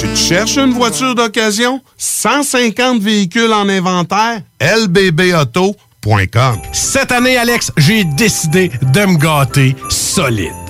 Tu te cherches une voiture d'occasion? 150 véhicules en inventaire? lbbauto.com Cette année, Alex, j'ai décidé de me gâter solide.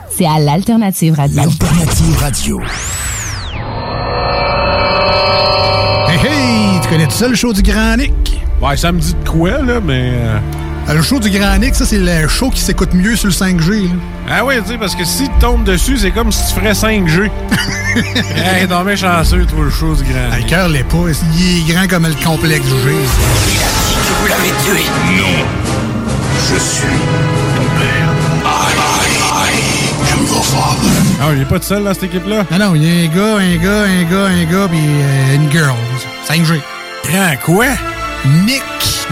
c'est à l'Alternative Radio. L'Alternative Radio. Hey, hey, tu connais tout ça, le show du Grand Nick? Ouais, ça me dit de quoi, là, mais... euh, Euh, Le show du Grand Nick, ça, c'est le show qui s'écoute mieux sur le 5G. là. Ah oui, tu sais, parce que si tu tombes dessus, c'est comme si tu ferais 5G. hey, non, mais chanceux, toi, le show du grand. Ah, Le cœur l'est pas. Il est grand comme le complexe du G. Que vous l'avez tué Non. Je suis Ah, il est pas tout seul dans cette équipe-là? Non, non, il y a un gars, un gars, un gars, un gars, puis euh, une girl. 5G. Grand quoi? Nick.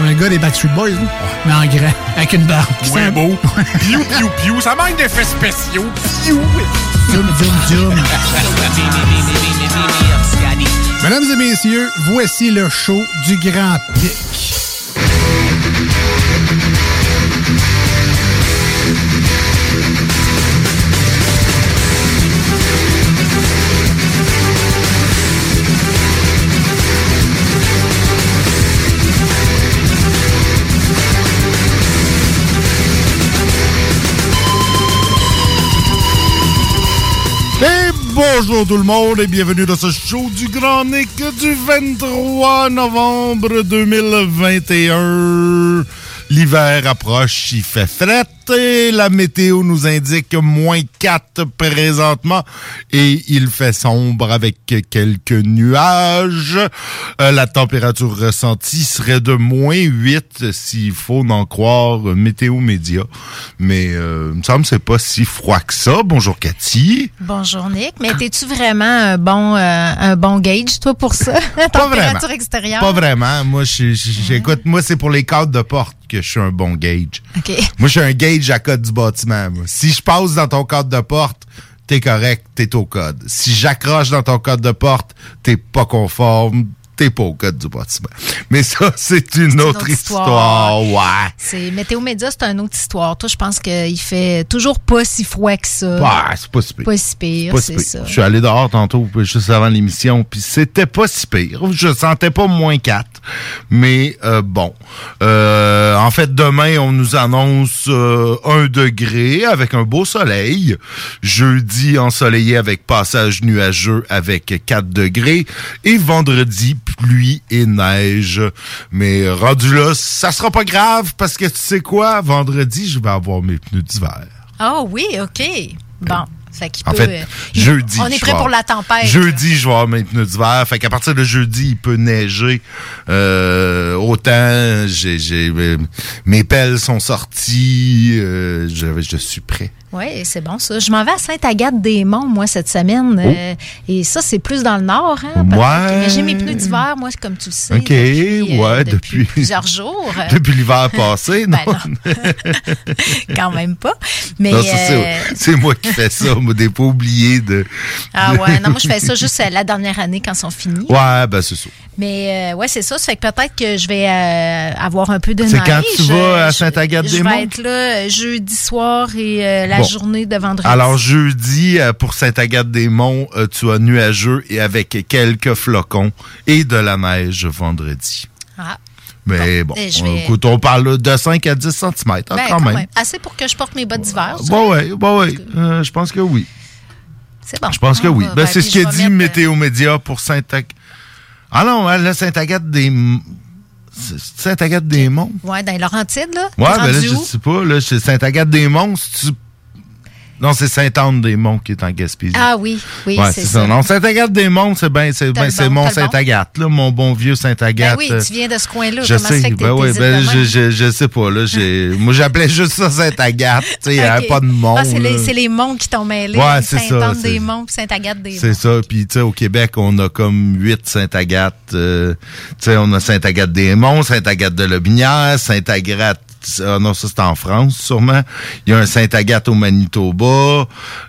Un gars des Backstreet Boys, là. mais en grand, avec une barbe. Ouais, beau. Piou, piou, piou. Ça manque d'effets spéciaux. Piou. Zoom, zoom, zoom. Mesdames et messieurs, voici le show du Grand Pic. Bonjour tout le monde et bienvenue dans ce show du Grand Nick du 23 novembre 2021. L'hiver approche, il fait fret et la météo nous indique moins 4 présentement et il fait sombre avec quelques nuages. Euh, la température ressentie serait de moins 8 s'il faut en croire Météo Média. Mais euh, il me semble que c'est pas si froid que ça. Bonjour Cathy. Bonjour Nick, mais t'es-tu vraiment un bon, euh, un bon gauge, toi, pour ça? Pas température vraiment. extérieure? Pas vraiment. Moi, j'écoute. Moi, c'est pour les cadres de porte que je suis un bon gauge. OK. Moi, je suis un gauge à code du bâtiment. moi. Si je passe dans ton cadre de porte, t'es correct, t'es au code. Si j'accroche dans ton code de porte, t'es pas conforme, t'es pas au code du bâtiment. Mais ça, c'est une, autre, histoire. Ouais. C'est Météo Média, c'est une autre histoire. Toi, je pense qu'il fait toujours pas si froid que ça. Ouais, c'est pas si pire. Pas si pire, si c'est ça. Je suis allé dehors tantôt, juste avant l'émission, puis c'était pas si pire. Je sentais pas moins 4. Mais euh, bon. Euh, en fait, demain, on nous annonce euh, un degré avec un beau soleil. Jeudi, ensoleillé avec passage nuageux avec 4 degrés. Et vendredi, pluie et neige. Mais rendu là, ça sera pas grave parce que tu sais quoi? Vendredi, je vais avoir mes pneus d'hiver. Ah oui, OK. Bon. Fait En peut, fait, euh, jeudi. On est prêt pour la tempête. Jeudi, je vais avoir mes pneus d'hiver. Fait qu'à partir de jeudi, il peut neiger. Euh, autant, j'ai, euh, mes pelles sont sorties. euh, je, je suis prêt. Oui, c'est bon ça. Je m'en vais à Sainte-Agathe-des-Monts, moi, cette semaine. euh, et ça, c'est plus dans le nord. Hein. Oh. Ouais. Mais j'ai mes pneus d'hiver, moi, comme tu le sais. OK, depuis, euh, ouais, depuis, depuis- plusieurs jours. Depuis l'hiver passé, non? Ben Quand même pas. Mais, Non, ça, c'est, euh, c'est moi qui fais ça. Moi, des pas oublié de. ah ouais, non, moi, je fais ça juste la dernière année quand ils sont finis. Ouais, ben, c'est ça. Mais ouais, c'est ça. Ça fait que peut-être que je vais avoir un peu de C'est quand tu vas Euh, à je- Sainte-Agathe-des-Monts? Je vais être là jeudi soir et euh, la Bon. journée de vendredi. Alors, jeudi, euh, pour Sainte-Agathe-des-Monts, euh, tu as nuageux et avec quelques flocons et de la neige vendredi. Ah. Mais bon, vais- écoute, on parle de 5 à 10 cm Ben, Ah, quand, même. Assez pour que je porte mes bottes d'hiver. Bon, ouais, bon. Euh, je pense que oui. C'est bon. Je pense que oui. va- Ben, ben, c'est ce qu'a dit mettre, euh, Météo Média pour Sainte-Agathe. Ah non, hein, là, Sainte-Agathe des... c'est Sainte-Agathe des Monts? Ouais, dans les Laurentides, là. Ouais, ben là, je sais pas. Là, c'est Sainte-Agathe des Monts. si tu- Non, c'est Sainte-Anne-des-Monts qui est en Gaspésie. Ah oui, oui, Ouais, c'est ça. ça. Non, Sainte-Agathe-des-Monts, c'est ben, c'est ben, bon, mon t'as le bon. Sainte-Agathe, là, mon bon vieux Ben Sainte-Agathe. oui, tu viens de ce coin-là. Je Comment sais, fait que t'es ben oui, ben je, je, je sais pas, là, j'ai, moi j'appelais juste ça Sainte-Agathe, tu sais, il y avait pas de mont, Ah, c'est les, c'est les monts qui t'ont mêlé. Ouais, c'est ça, Sainte-Anne-des-Monts puis Sainte-Agathe-des-Monts. C'est ça, puis tu sais, au Québec, on a comme huit Sainte-Agathe, euh, tu sais, on a Sainte-Agathe-des-Monts, Sainte-Agathe-de-Lobinière, Sainte-Agathe ah non, ça c'est en France, sûrement. Il y a un Sainte-Agathe au Manitoba.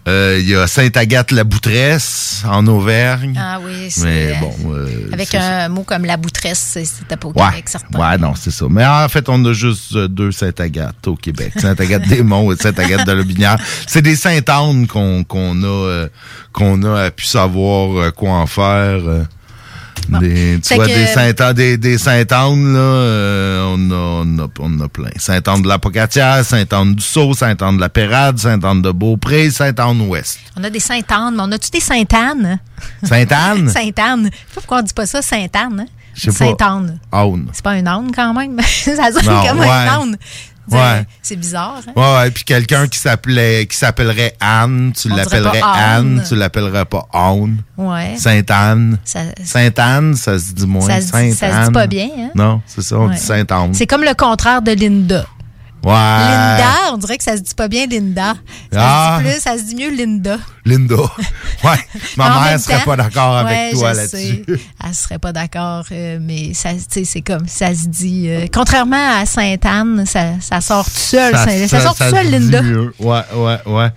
Euh, il y a Sainte-Agathe-la-Boutresse en Auvergne. Ah oui, c'est... Mais euh, bon, euh, Avec ça. un mot comme la boutresse, c'est- c'était pas au Ouais, Québec, certain. ouais, non, c'est ça. Mais en fait, on a juste euh, deux Sainte-Agathe au Québec. Sainte-Agathe-des-Monts et Sainte-Agathe-de-Lobinière. C'est des Sainte-Anne qu'on qu'on a, euh, qu'on a pu savoir euh, quoi en faire. Des, tu Fait vois, que- des Sainte-Anne, des, des Sainte-Anne, là, euh, on, a, on, a, on a plein. Sainte-Anne de la Pocatière, Sainte-Anne du Sceau, Sainte-Anne de la Pérade, Sainte-Anne de Beaupré, Sainte-Anne Ouest. On a des Sainte-Anne, mais on a-tu des Sainte-Anne? Sainte-Anne? Sainte-Anne. Je sais pas pourquoi on dit pas ça, Sainte-Anne. hein? Aune. C'est pas un âne quand même. ça sonne comme ouais. un âne. C'est- Ouais. C'est bizarre. Hein? Ouais, ouais, puis quelqu'un qui s'appelait qui s'appellerait Anne, tu l'appellerais Anne, tu l'appellerais pas Anne. Ouais. Sainte-Anne. Sainte-Anne, ça se dit moins. Ça se dit- ça se dit pas bien, hein? Non, c'est ça, on Ouais. dit Sainte-Anne. C'est comme le contraire de Linda. Ouais. Linda, on dirait que ça se dit pas bien Linda. Ça Ah. se dit plus, ça se dit mieux Linda. Linda. Ouais. Ma mère serait temps- pas d'accord avec Ouais, toi là-dessus. Elle serait pas d'accord, euh, mais ça, c'est comme ça se dit. euh, contrairement à Sainte-Anne, ça, ça sort tout seul. Ça, ça sort tout se seul, Linda. mieux. Ouais, ouais, ouais.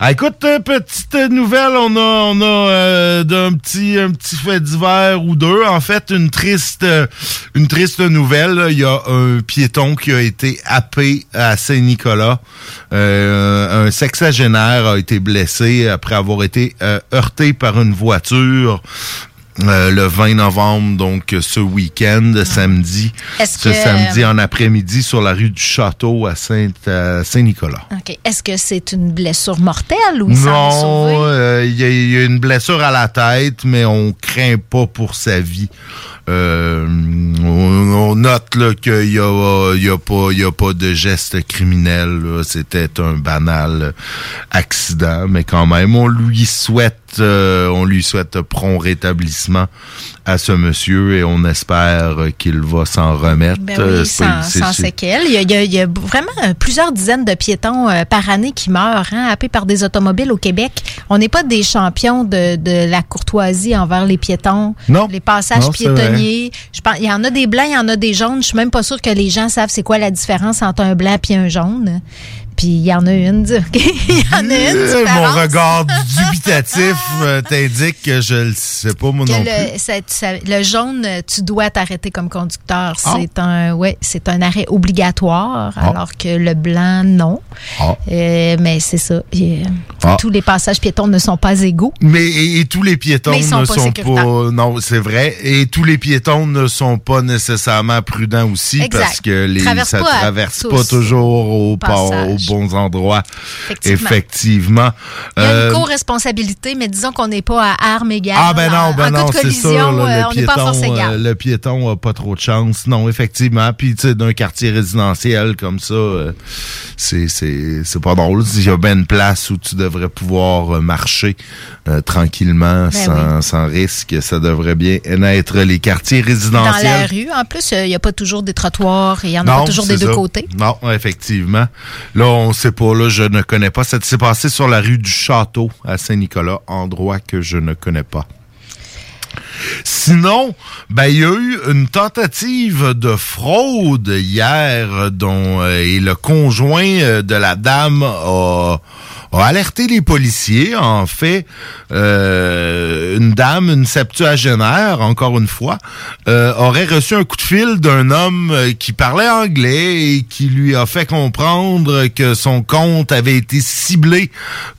Ah, écoute, euh, petite nouvelle, on a, on a euh, d'un petit, un petit fait divers ou deux. En fait, une triste, une triste nouvelle. Il y a un piéton qui a été happé à Saint-Nicolas. Euh, un sexagénaire a été blessé après avoir été euh, heurté par une voiture. euh, le 20 novembre, donc ce week-end, samedi, Est-ce ce que- samedi en après-midi sur la rue du Château à Saint, à Saint-Nicolas. OK. Est-ce que c'est une blessure mortelle ou Non, euh, il y, y a une blessure à la tête, mais on craint pas pour sa vie. Euh, on, note qu'il y a, y a pas, il y a pas de geste criminel. C'était un banal accident, mais quand même, on lui souhaite, euh, on lui souhaite prompt rétablissement à ce monsieur et on espère qu'il va s'en remettre. Ben oui, sans, séquelles. Il y, a, il y vraiment plusieurs dizaines de piétons euh, par année qui meurent, hein, happés par des automobiles au Québec. On n'est pas des champions de, de la courtoisie envers les piétons, Non. les passages Non, c'est Je pense, il y en a des blancs, il y en a des jaunes. Je suis même pas sûre que les gens savent c'est quoi la différence entre un blanc et un jaune. Puis il y en a une, il y en a une Euh, différence. Mon regard dubitatif euh, t'indique que je le sais pas, moi Que non le, plus. ça- ça- le jaune, euh, tu dois t'arrêter comme conducteur. Ah. C'est un, ouais, c'est un arrêt obligatoire, Ah. alors que le blanc, non. Ah. Euh, mais c'est ça. Et. Tous les passages piétons ne sont pas égaux. Mais et, et tous les piétons sont ne pas sont pas. Non, c'est vrai. Et tous les piétons ne sont pas nécessairement prudents aussi Exact. parce que les, Traverse ça à traverse pas toujours au, passage. Bons endroits. Effectivement. Effectivement. Il y a Euh, une co-responsabilité, mais disons qu'on n'est pas à armes égales. Ah ben non, En- ben en non, c'est sûr. là, euh, le, pas force piéton, égale. euh, le piéton a pas trop de chance. Non, effectivement. Puis tu sais, d'un quartier résidentiel comme ça, euh, c'est c'est pas drôle. Il y a bien une place où tu devrais pouvoir euh, marcher euh, tranquillement, Ben sans, sans risque. Ça devrait bien être les quartiers Dans la résidentiels. rue, en plus, euh, il n'y a pas toujours des trottoirs et il n'y en a pas toujours des deux côtés. Non, effectivement. Là, on sait pas, là, je ne connais pas. Ça s'est passé sur la rue du Château à Saint-Nicolas, endroit que je ne connais pas. Sinon, ben, il y a eu une tentative de fraude hier dont euh, et le conjoint euh, de la dame a, a alerté les policiers. En fait, euh, une dame, une septuagénaire, encore une fois, euh, aurait reçu un coup de fil d'un homme euh, qui parlait anglais et qui lui a fait comprendre que son compte avait été ciblé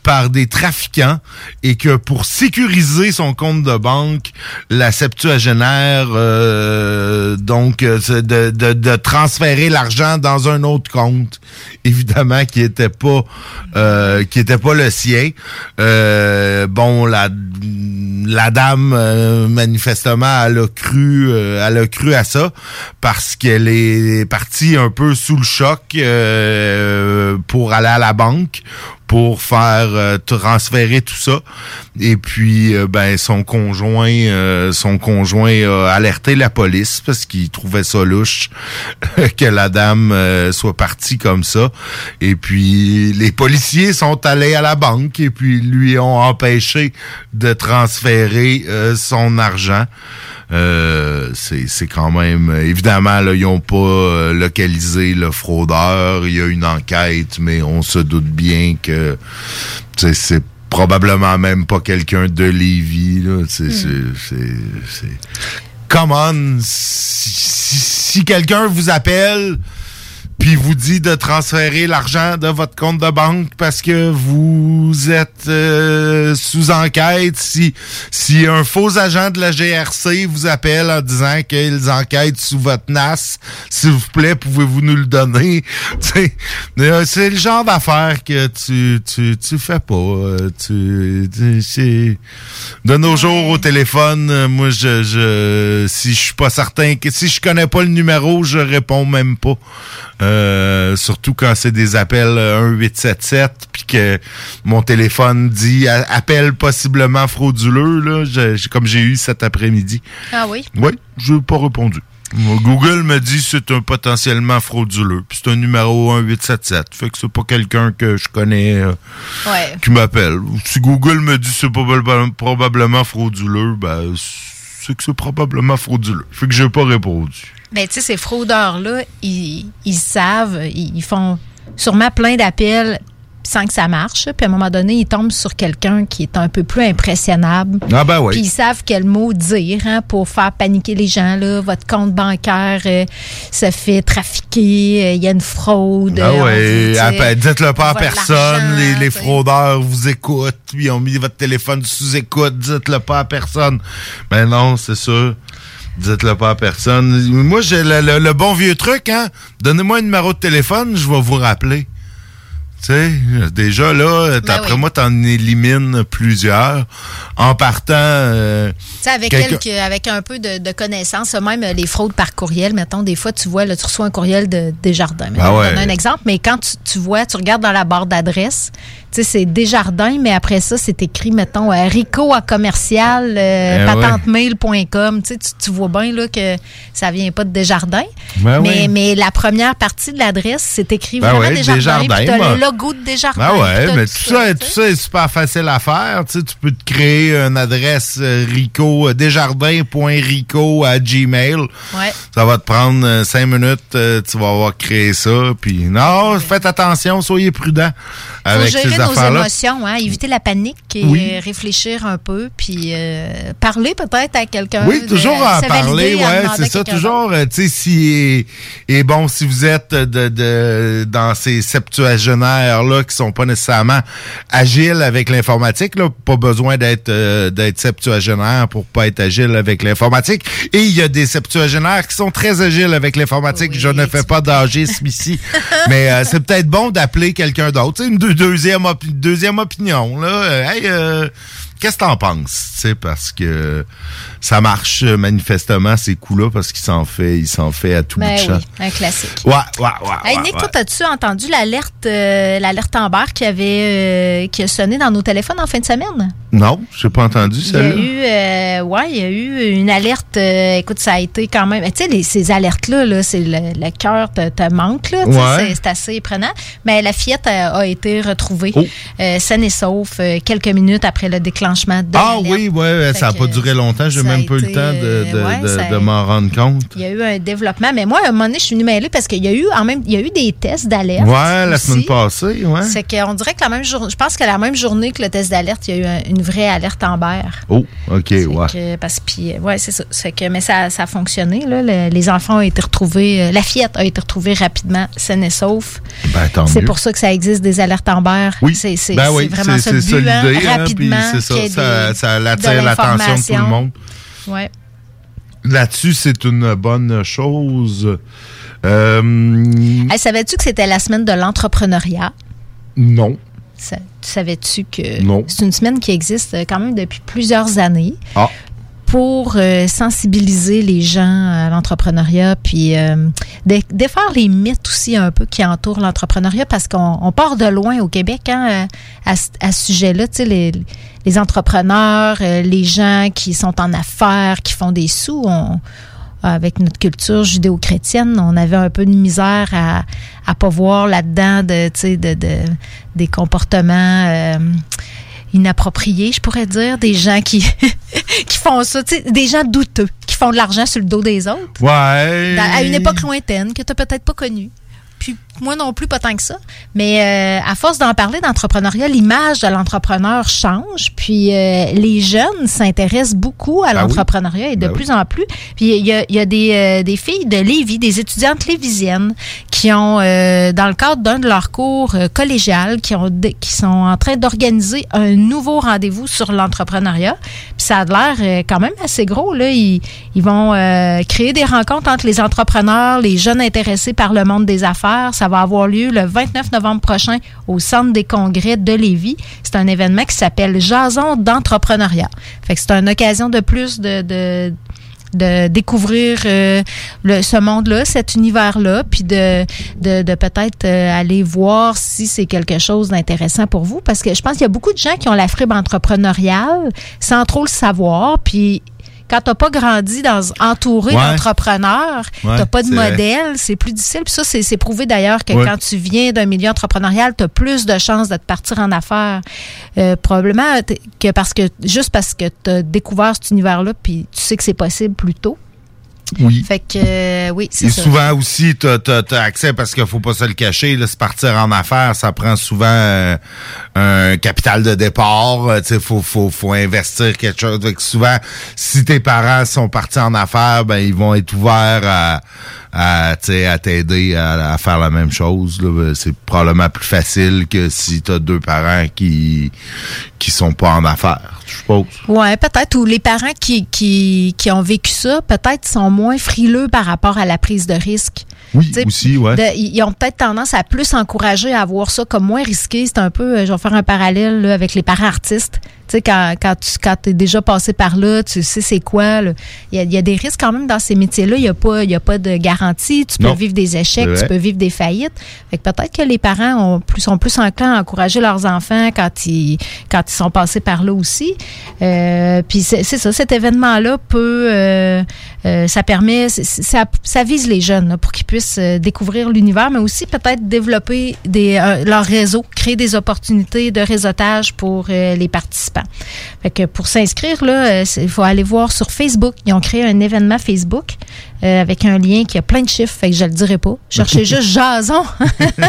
par des trafiquants et que pour sécuriser son compte de banque, la septuagénaire euh, donc de, de, de transférer l'argent dans un autre compte, évidemment qui était pas qui pas le sien. Euh, bon la la dame euh, manifestement elle a cru euh, elle a cru à ça parce qu'elle est partie un peu sous le choc euh, pour aller à la banque pour faire euh, transférer tout ça. Et puis euh, ben son conjoint euh, son conjoint a alerté la police parce qu'il trouvait ça louche que la dame soit partie comme ça. Et puis les policiers sont allés à la banque et puis lui ont empêché de transférer son argent euh, c'est c'est quand même évidemment là, ils n'ont pas euh, localisé le fraudeur. Il y a une enquête, mais on se doute bien que c'est probablement même pas quelqu'un de Lévis. Là. C'est, c'est, c'est, c'est- Come on, si- si quelqu'un vous appelle puis vous dit de transférer l'argent de votre compte de banque parce que vous êtes euh, sous enquête, si si un faux agent de la GRC vous appelle en disant qu'ils enquêtent sous votre NAS, s'il vous plaît, pouvez-vous nous le donner? Euh, C'est le genre d'affaires que tu, tu, tu fais pas. euh, Tu, tu- de nos jours au téléphone, euh, moi je, je si je suis pas certain que si je connais pas le numéro, je réponds même pas. Surtout quand c'est des appels euh, 1877 puis que mon téléphone dit appel possiblement frauduleux là, je- je- comme j'ai eu cet après-midi. Ah oui? Oui, je n'ai pas répondu. Google me dit c'est un potentiellement frauduleux. Puis c'est un numéro 1877. Fait que c'est pas quelqu'un que je connais euh, Ouais. qui m'appelle. Si Google me dit c'est probable- probablement frauduleux, ben c'est que c'est probablement frauduleux. Fait que j'ai pas répondu. Ben, tu sais, ces fraudeurs-là, ils, ils savent, ils, font sûrement plein d'appels sans que ça marche. Puis à un moment donné, ils tombent sur quelqu'un qui est un peu plus impressionnable. Ah ben oui. Puis ils savent quel mot dire hein, pour faire paniquer les gens. Là. Votre compte bancaire euh, se fait trafiquer, euh, il y a une fraude. Ah euh, vous dit, appelle- dites-le pas à personne. Les, les fraudeurs vous écoutent, puis ils ont mis votre téléphone sous écoute. Dites-le pas à personne. Mais non, c'est sûr. Dites-le pas à personne. Moi, j'ai le, le- le bon vieux truc, hein. Donnez-moi un numéro de téléphone, je vais vous rappeler. Tu sais, déjà là, d'après Ben oui. moi, t'en élimines plusieurs. En partant, euh, Tu sais, avec, quelques, avec un peu de, de connaissances, même euh, les fraudes par courriel, mettons, des fois, tu vois, là, tu reçois un courriel de Desjardins. Ah Mettons, ouais. Un exemple, mais quand tu, tu vois, tu regardes dans la barre d'adresse, sais, c'est Desjardins, mais après ça, c'est écrit, mettons, euh, Rico à commercial, euh, Eh patentemail.com. Tu tu- tu vois bien là, que ça vient pas de Desjardins. Ben mais, oui. mais la première partie de l'adresse, c'est écrit Ben vraiment ouais, Desjardins. T'as moi. le logo de Desjardins. Ben ouais, mais tout ça, tout ça est super facile à faire. Tu, sais, tu peux te créer une adresse euh, Rico, euh, desjardins.rico à Gmail. Ouais. Ça va te prendre cinq minutes, tu vas avoir créé ça. Puis non, faites attention, soyez prudents avec ces nos émotions, hein, éviter la panique et Oui. réfléchir un peu, puis euh, parler peut-être à quelqu'un. Oui, toujours se parler, ouais, c'est à ça, toujours, euh, tu sais, si, et, bon, si vous êtes de, de, dans ces septuagénaires-là qui sont pas nécessairement agiles avec l'informatique, là, pas besoin d'être, euh, d'être septuagénaire pour pas être agile avec l'informatique. Et il y a des septuagénaires qui sont très agiles avec l'informatique. Je ne fais pas d'agisme ici, mais euh, c'est peut-être bon d'appeler quelqu'un d'autre, tu sais, une deux- deuxième, deuxième opinion, là. Euh, euh, Qu'est-ce que t'en penses? Tu sais, parce que ça marche euh, manifestement ces coups-là parce qu'il s'en fait, il s'en fait à tout bout Ben de champ. oui, un classique. Ouais, ouais, ouais. Hey Nick, ouais. toi, as-tu entendu l'alerte euh, l'alerte Amber qui avait euh, qui a sonné dans nos téléphones en fin de semaine? Non, j'ai pas entendu Il y a eu euh, ouais, il y a eu une alerte. écoute, ça a été quand même. Tu sais, ces alertes-là, là, c'est le, le cœur te, te manque. Là, Ouais. c'est- c'est assez prenant. Mais la fillette a, a été retrouvée Oh. saine et sauf quelques minutes après le déclenchement de Ah oui, ouais, ça n'a pas duré longtemps. J'ai même pas eu le temps de, de, euh, ouais, de- m'en rendre compte. Il y a eu un développement, mais moi, à un moment donné, je suis venue mêler parce qu'il y a eu en même, il y a eu des tests d'alerte. Ouais, la aussi. semaine passée, ouais. C'est qu'on dirait que la même journée, je pense que la même journée que le test d'alerte, il y a eu un- une vraie alerte Amber. Oh, OK, ouais. Que- parce puis ouais, c'est ça. Que mais ça, ça a fonctionné là. Le- les enfants ont été retrouvés, euh, la fillette a été retrouvée rapidement saine et sauf. Ben, C'est pour ça que ça existe des alertes Amber. Oui. c'est Ben oui, vraiment ça le but, hein, hein, ça, ça, attire l'attention de tout le monde. Ouais. Là-dessus, c'est une bonne chose. Euh, Hey, savais-tu que c'était la semaine de l'entrepreneuriat? non. Ça- tu savais-tu que Non. c'est une semaine qui existe euh, quand même depuis plusieurs années? Ah. Pour euh, sensibiliser les gens à l'entrepreneuriat, puis euh, dé- défaire les mythes aussi un peu qui entourent l'entrepreneuriat parce qu'on on part de loin au Québec hein, à, à ce sujet-là. Tu sais, les, les entrepreneurs, euh, les gens qui sont en affaires, qui font des sous, on- avec notre culture judéo-chrétienne, on avait un peu de misère à à pas voir là-dedans de, de, de- des comportements euh, inappropriés, je pourrais dire, des gens qui qui font ça, des gens douteux, qui font de l'argent sur le dos des autres. Ouais. Dans- à une époque lointaine que tu n'as peut-être pas connue. Puis moi non plus, pas tant que ça. Mais euh, à force d'en parler d'entrepreneuriat, l'image de l'entrepreneur change. Puis euh, les jeunes s'intéressent beaucoup à Ben oui. l'entrepreneuriat et de Ben oui. plus en plus. Puis il y a, il y a des, euh, des filles de Lévis, des étudiantes lévisiennes qui ont, dans le cadre d'un de leurs cours collégial, qui, ont, qui sont en train d'organiser un nouveau rendez-vous sur l'entrepreneuriat. Puis ça a l'air quand même assez gros. Là. Ils, ils vont créer des rencontres entre les entrepreneurs, les jeunes intéressés par le monde des affaires. Ça va avoir lieu le 29 novembre prochain au Centre des congrès de Lévis. C'est un événement qui s'appelle Jason d'entrepreneuriat. C'est une occasion de plus de, de découvrir euh, le, ce monde-là, cet univers-là, puis de, de, de peut-être euh, aller voir si c'est quelque chose d'intéressant pour vous. Parce que je pense qu'il y a beaucoup de gens qui ont la fibre entrepreneuriale sans trop le savoir, puis quand t'as pas grandi dans entouré Ouais. d'entrepreneurs, Ouais, t'as pas de modèle, c'est plus difficile. Puis ça, c'est prouvé d'ailleurs que Ouais. quand tu viens d'un milieu entrepreneurial, tu as plus de chances de te partir en affaires. Euh, probablement que parce que juste parce que tu as découvert cet univers-là, puis tu sais que c'est possible plus tôt. Oui. Fait que euh, oui, c'est Et ça. souvent aussi, tu as, accès, parce qu'il faut pas se le cacher, là, se partir en affaires, ça prend souvent euh, un capital de départ. euh, Il faut, faut, faut investir quelque chose. Fait que souvent, si tes parents sont partis en affaires, ben ils vont être ouverts à, à, tu sais, à t'aider à, à faire la même chose. là. Ben, C'est probablement plus facile que si tu as deux parents qui qui sont pas en affaires, Ouais, peut-être. Ou les parents qui, qui, qui ont vécu ça, peut-être sont moins frileux par rapport à la prise de risque. Oui, T'sais, aussi, ouais. de- ils ont peut-être tendance à plus encourager à voir ça comme moins risqué. C'est un peu, euh, je vais faire un parallèle là, avec les parents artistes. Tu sais, quand, quand tu quand es déjà passé par là, tu sais c'est quoi. Il y a, il y a des risques quand même dans ces métiers-là. Il n'y a, pas- y a pas de garantie. Tu peux Non. vivre des échecs, tu peux vivre des faillites. Fait que peut-être que les parents ont plus, sont plus enclins à encourager leurs enfants quand ils, quand ils sont passés par là aussi. Euh, puis c'est ça, cet événement-là peut, euh, euh, ça permet, ça, ça vise les jeunes là, pour qu'ils puissent euh, découvrir l'univers, mais aussi peut-être développer euh, leur réseau, créer des opportunités de réseautage pour euh, les participants. Fait que pour s'inscrire, il faut aller voir sur Facebook. Ils ont créé un événement Facebook euh, avec un lien qui a plein de chiffres, fait que je le dirai pas. Cherchez juste Jason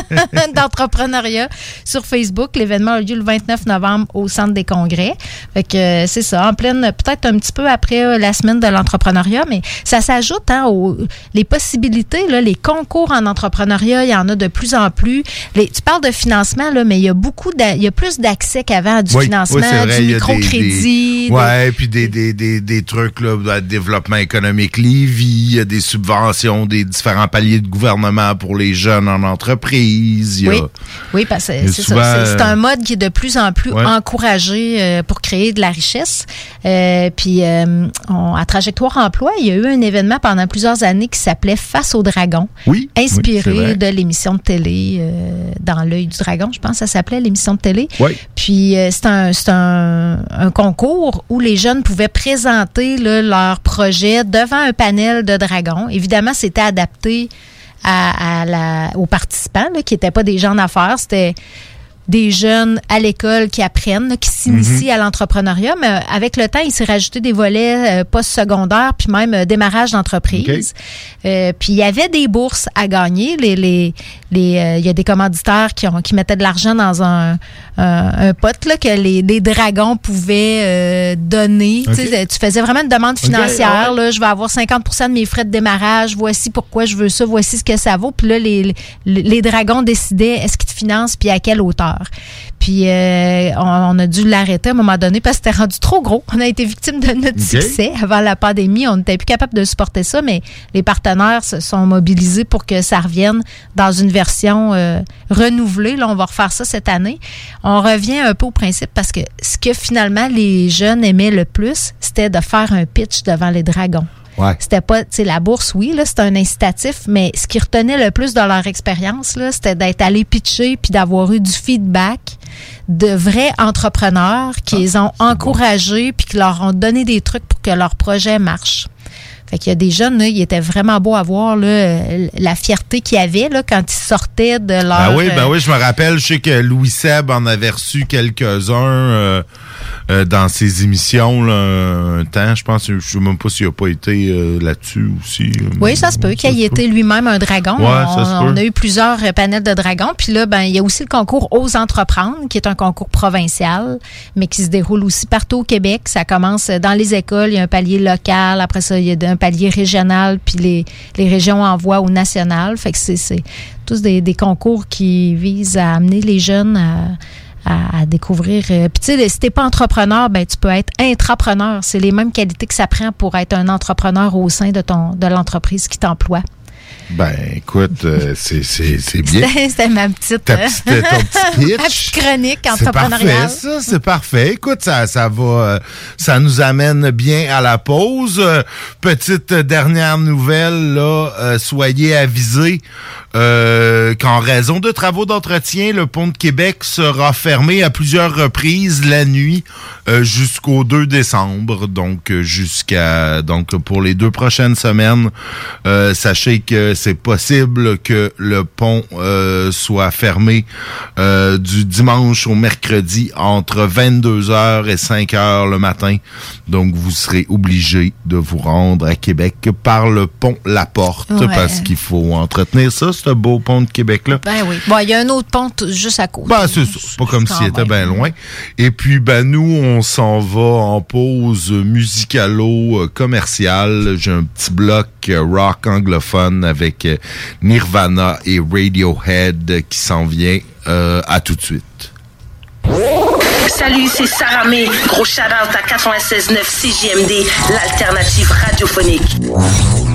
d'entrepreneuriat sur Facebook. L'événement a lieu le 29 novembre au Centre des congrès. Fait que euh, c'est ça, en pleine, peut-être un petit peu après euh, la semaine de l'entrepreneuriat, mais ça s'ajoute hein, aux les possibilités, là, les concours en entrepreneuriat, il y en a de plus en plus. Les- tu parles de financement, là, mais il y a beaucoup, il y a plus d'accès qu'avant à du Oui, financement, oui, vrai, du microcrédit. Ouais, puis des, des, des, des trucs là, de développement économique il y a des subventions, des différents paliers de gouvernement pour les jeunes en entreprise. il y a- Oui, oui, parce que c'est ça. C'est- un mode qui est de plus en plus Ouais. encouragé euh, pour créer de la richesse. Euh, puis, euh, on- à Trajectoire Emploi, il y a eu un événement pendant plusieurs années qui s'appelait Face au dragon, Oui, inspiré de l'émission de télé euh, Dans l'œil du dragon, je pense que ça s'appelait l'émission de télé. Oui. Puis c'est un, c'est un, un concours où les jeunes pouvaient présenter là, leur projet devant un panel de dragons. Évidemment, c'était adapté aux participants, qui n'étaient pas des gens d'affaires. Des jeunes à l'école qui apprennent, là, qui s'initient à l'entrepreneuriat. Mais euh, avec le temps, il s'est rajouté des volets euh, post-secondaires, puis même euh, démarrage d'entreprise. Euh, puis il y avait des bourses à gagner. Les, les, les, euh, il y a des commanditaires qui, ont, qui mettaient de l'argent dans un, un, un pot là, que les, les dragons pouvaient euh, donner. Tu faisais vraiment une demande financière. là, je vais avoir 50% de mes frais de démarrage. Voici pourquoi je veux ça. Voici ce que ça vaut. Puis là, les, les, les dragons décidaient est-ce qu'ils te financent puis à quelle hauteur. Puis euh, on, on a dû l'arrêter à un moment donné parce que c'était rendu trop gros. On a été victime de notre succès avant la pandémie. On n'était plus capable de supporter ça, mais les partenaires se sont mobilisés pour que ça revienne dans une version euh, renouvelée. Là, on va refaire ça cette année. On revient un peu au principe parce que ce que finalement les jeunes aimaient le plus, c'était de faire un pitch devant les dragons. Ouais. C'était pas, tu sais, la bourse, oui, là, c'était un incitatif, mais ce qui retenait le plus dans leur expérience, là, c'était d'être allé pitcher puis d'avoir eu du feedback de vrais entrepreneurs qui les ont encouragés puis qui leur ont donné des trucs pour que leur projet marche. Fait qu'il y a des jeunes, là, il était vraiment beau à voir là, la fierté qu'ils avaient là, quand ils sortaient de leur. Ah oui, ben euh, oui, je me rappelle, je sais que Louis Seb en avait reçu quelques-uns euh, euh, dans ses émissions là, un temps. Je pense, je sais même pas s'il a pas été euh, là-dessus aussi. Oui, ça se peut qu'il ait été lui-même un dragon. Ouais, on, ça on a eu plusieurs panels de dragons. Puis là, ben, il y a aussi le concours Ose entreprendre, qui est un concours provincial, mais qui se déroule aussi partout au Québec. Ça commence dans les écoles, il y a un palier local, après ça, il y a un palier régional, puis les, les régions envoient au national. Fait que c'est tous des, concours qui visent à amener les jeunes à découvrir. euh, Puis tu sais, si t'es pas entrepreneur, ben tu peux être intrapreneur. C'est les mêmes qualités que ça prend pour être un entrepreneur au sein de ton de l'entreprise qui t'emploie. Ben, écoute, euh, c'est c'est- c'est bien. C'était ma petite, Ta petite- ton petit pitch. ma petite chronique C'est entrepreneuriale. parfait, ça, c'est parfait. Écoute, ça, ça va, euh, ça nous amène bien à la pause. Euh, petite dernière nouvelle, là, euh, soyez avisés qu'en raison de travaux d'entretien, le pont de Québec sera fermé à plusieurs reprises la nuit jusqu'au 2 décembre. Donc, jusqu'à, donc pour les deux prochaines semaines, sachez que c'est possible que le pont euh, soit fermé euh, du dimanche au mercredi entre 22h et 5h le matin. Donc, vous serez obligé de vous rendre à Québec par le pont La Porte Ouais. parce qu'il faut entretenir ça, ce beau pont de Québec-là. Ben oui. Bon, il y a un autre pont juste à côté. Ben, c'est pas comme s'il était bien loin. Et puis, ben, nous, on s'en va en pause musicalo-commerciale. J'ai un petit bloc euh, rock anglophone avec euh, Nirvana et Radiohead euh, qui s'en vient. Euh, à tout de suite. Salut, c'est Sarah May. Gros shout-out à 96.9 CJMD, l'alternative radiophonique.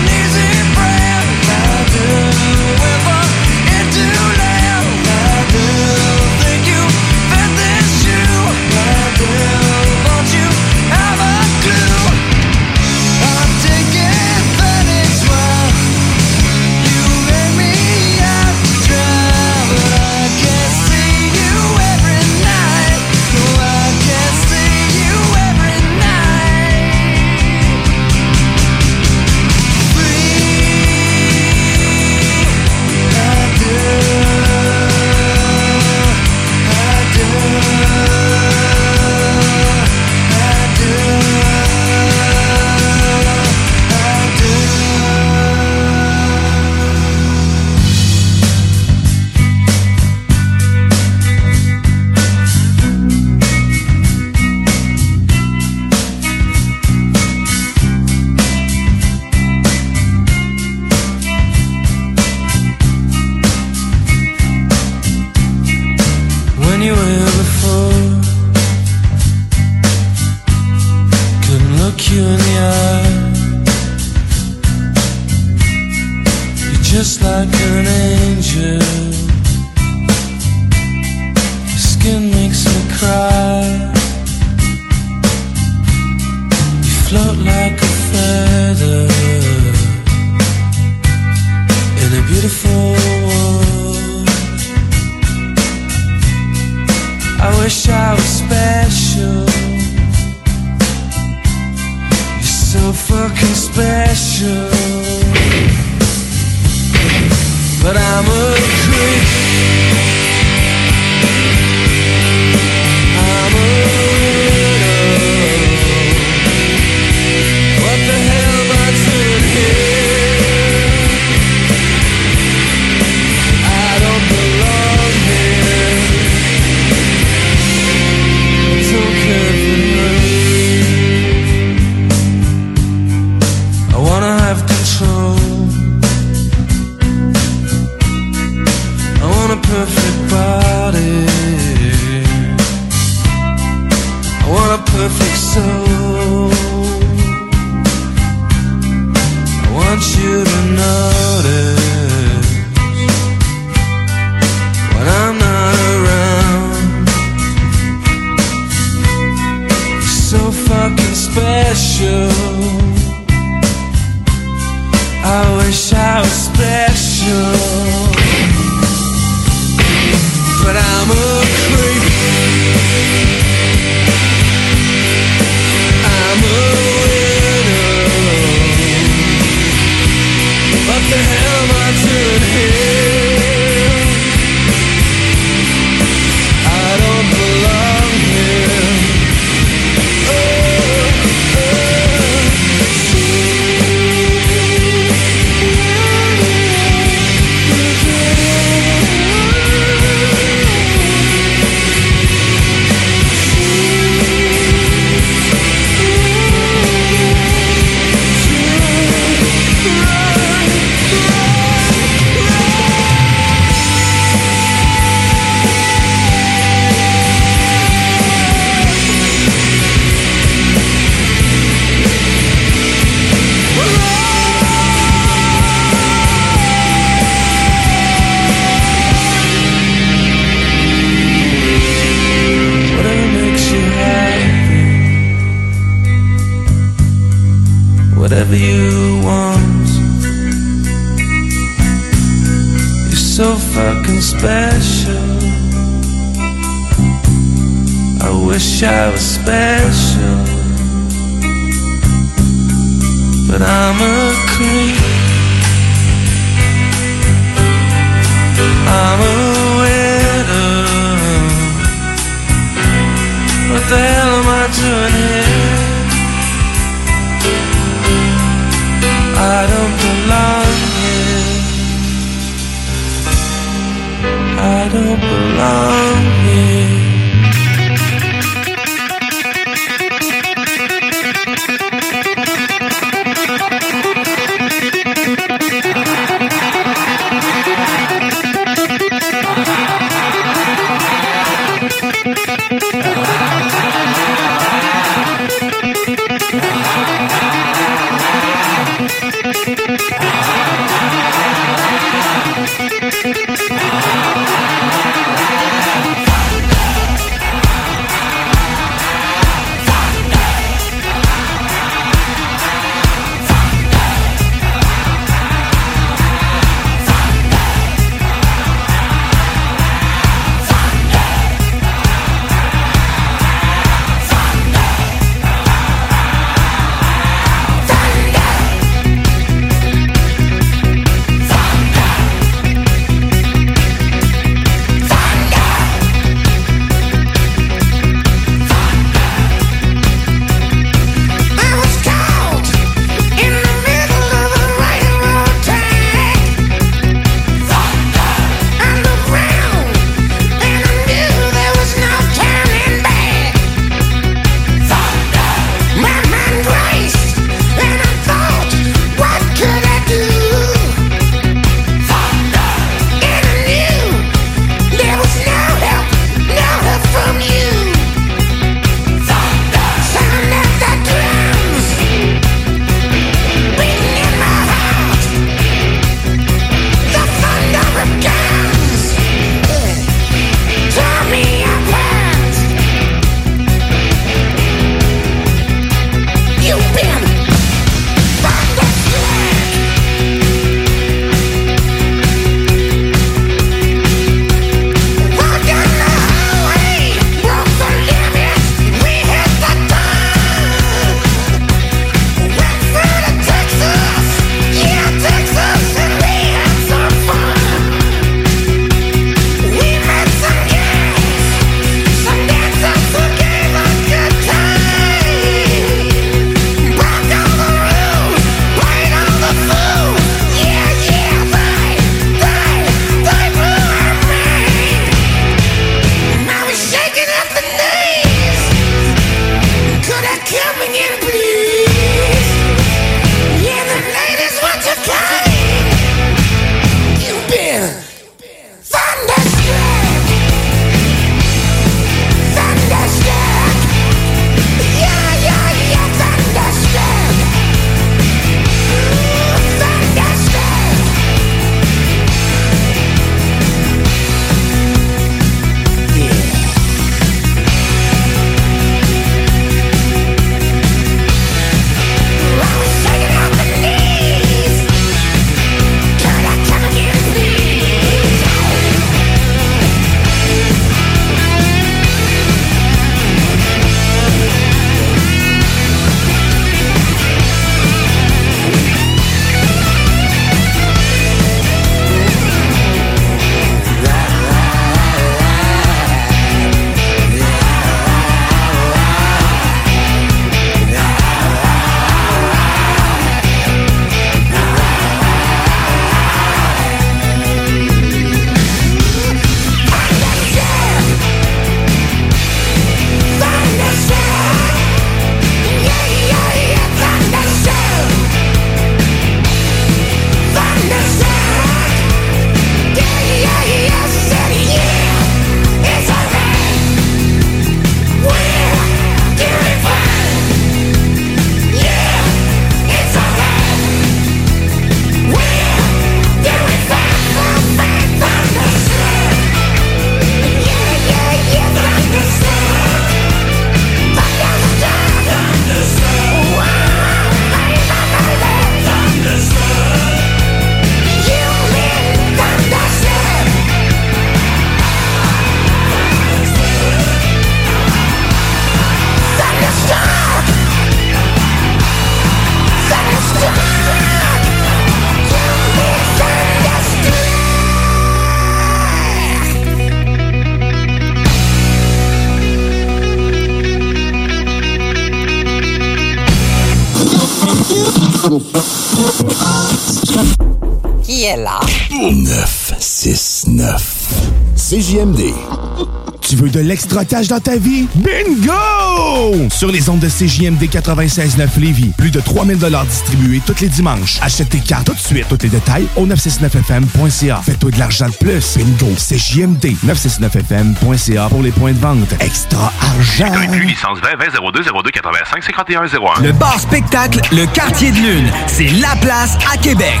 L'extra cash dans ta vie? Bingo! Sur les ondes de CJMD 96.9 Lévis, plus de 3000 distribués tous les dimanches. Achète tes cartes tout de suite. Tous les détails au 969FM.ca. Fais-toi de l'argent de plus. Bingo! CJMD 969FM.ca pour les points de vente. Extra argent! licence 20 20 02 02 85 51 01. Le bar spectacle Le Quartier de Lune, c'est la place à Québec.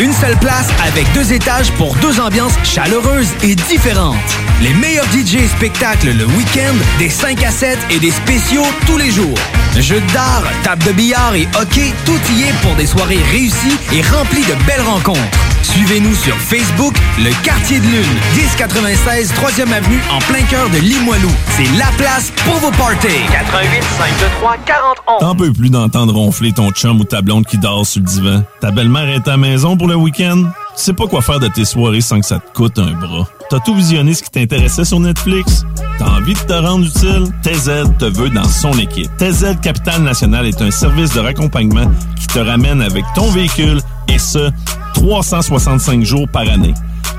Une seule place avec deux étages pour deux ambiances chaleureuses et différentes. Les meilleurs DJ et spectacles le week-end, des 5 à 7 et des spéciaux tous les jours. Jeux d'art, table de billard et hockey, tout y est pour des soirées réussies et remplies de belles rencontres. Suivez-nous sur Facebook, Le Quartier de Lune, 1096 3e Avenue en plein cœur de Limoilou. C'est la place pour vos parties. 88 523 41. T'en peux plus d'entendre ronfler ton chum ou ta blonde qui dort sur le divan. Ta belle-mère est à la maison pour le week-end? Tu sais pas quoi faire de tes soirées sans que ça te coûte un bras. T'as tout visionné ce qui t'intéressait sur Netflix? T'as envie de te rendre utile? TZ te veut dans son équipe. TZ Capital National est un service de raccompagnement qui te ramène avec ton véhicule et ce, 365 jours par année.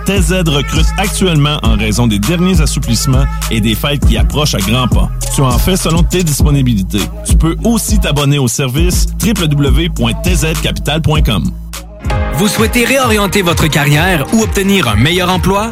TZ recrute actuellement en raison des derniers assouplissements et des fêtes qui approchent à grands pas. Tu en fais selon tes disponibilités. Tu peux aussi t'abonner au service www.tzcapital.com. Vous souhaitez réorienter votre carrière ou obtenir un meilleur emploi?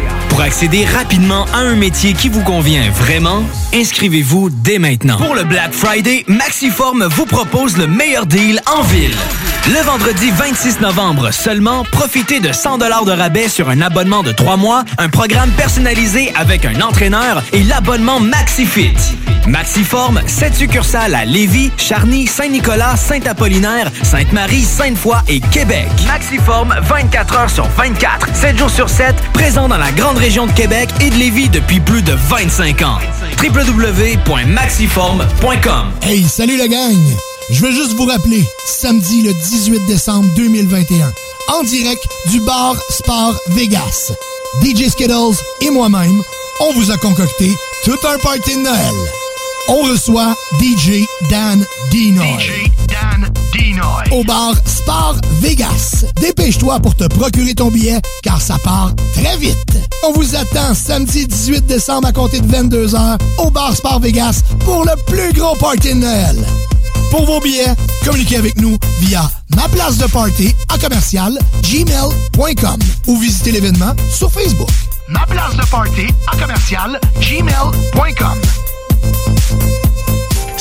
Pour accéder rapidement à un métier qui vous convient vraiment, inscrivez-vous dès maintenant. Pour le Black Friday, Maxiform vous propose le meilleur deal en ville. Le vendredi 26 novembre seulement, profitez de 100 de rabais sur un abonnement de 3 mois, un programme personnalisé avec un entraîneur et l'abonnement MaxiFit. Maxiform, 7 succursales à Lévis, Charny, Saint-Nicolas, Saint-Apollinaire, Sainte-Marie, Sainte-Foy et Québec. Maxiform, 24 heures sur 24, 7 jours sur 7, présent dans la grande région de Québec et de Lévis depuis plus de 25 ans. www.maxiform.com Hey, salut la gang! Je veux juste vous rappeler, samedi le 18 décembre 2021, en direct du bar Sport Vegas. DJ Skittles et moi-même, on vous a concocté tout un party de Noël. On reçoit DJ Dan. DJ Dan Dinoy. Au bar Sport Vegas. Dépêche-toi pour te procurer ton billet, car ça part très vite. On vous attend samedi 18 décembre à compter de 22h au bar Sport Vegas pour le plus gros party de Noël. Pour vos billets, communiquez avec nous via ma place de party à commercial gmail.com ou visitez l'événement sur Facebook. Ma place de party à commercial gmail.com.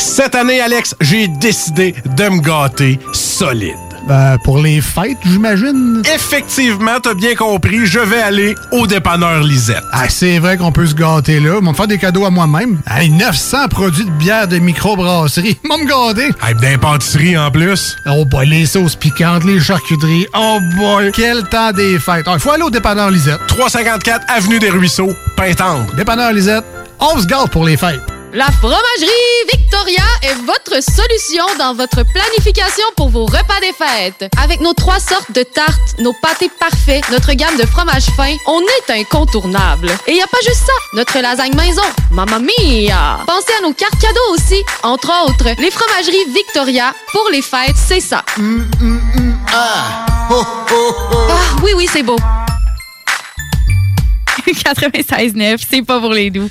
Cette année, Alex, j'ai décidé de me gâter solide. Ben, pour les fêtes, j'imagine. Effectivement, t'as bien compris, je vais aller au dépanneur Lisette. Ah, c'est vrai qu'on peut se gâter là. Ils vont me faire des cadeaux à moi-même. Hey, 900 produits de bière de microbrasserie. Ils vont me gâter. Hey, d'impantisserie en plus. Oh boy, les sauces piquantes, les charcuteries. Oh boy, quel temps des fêtes. Il faut aller au dépanneur Lisette. 354 Avenue des Ruisseaux, Pintendre. Dépanneur Lisette, on se gâte pour les fêtes. La fromagerie Victoria est votre solution dans votre planification pour vos repas des fêtes. Avec nos trois sortes de tartes, nos pâtés parfaits, notre gamme de fromages fins, on est incontournable. Et y a pas juste ça, notre lasagne maison, mamma mia! Pensez à nos cartes cadeaux aussi, entre autres, les fromageries Victoria, pour les fêtes, c'est ça. Ah! Ah, oui, oui, c'est beau. 96.9, c'est pas pour les doux.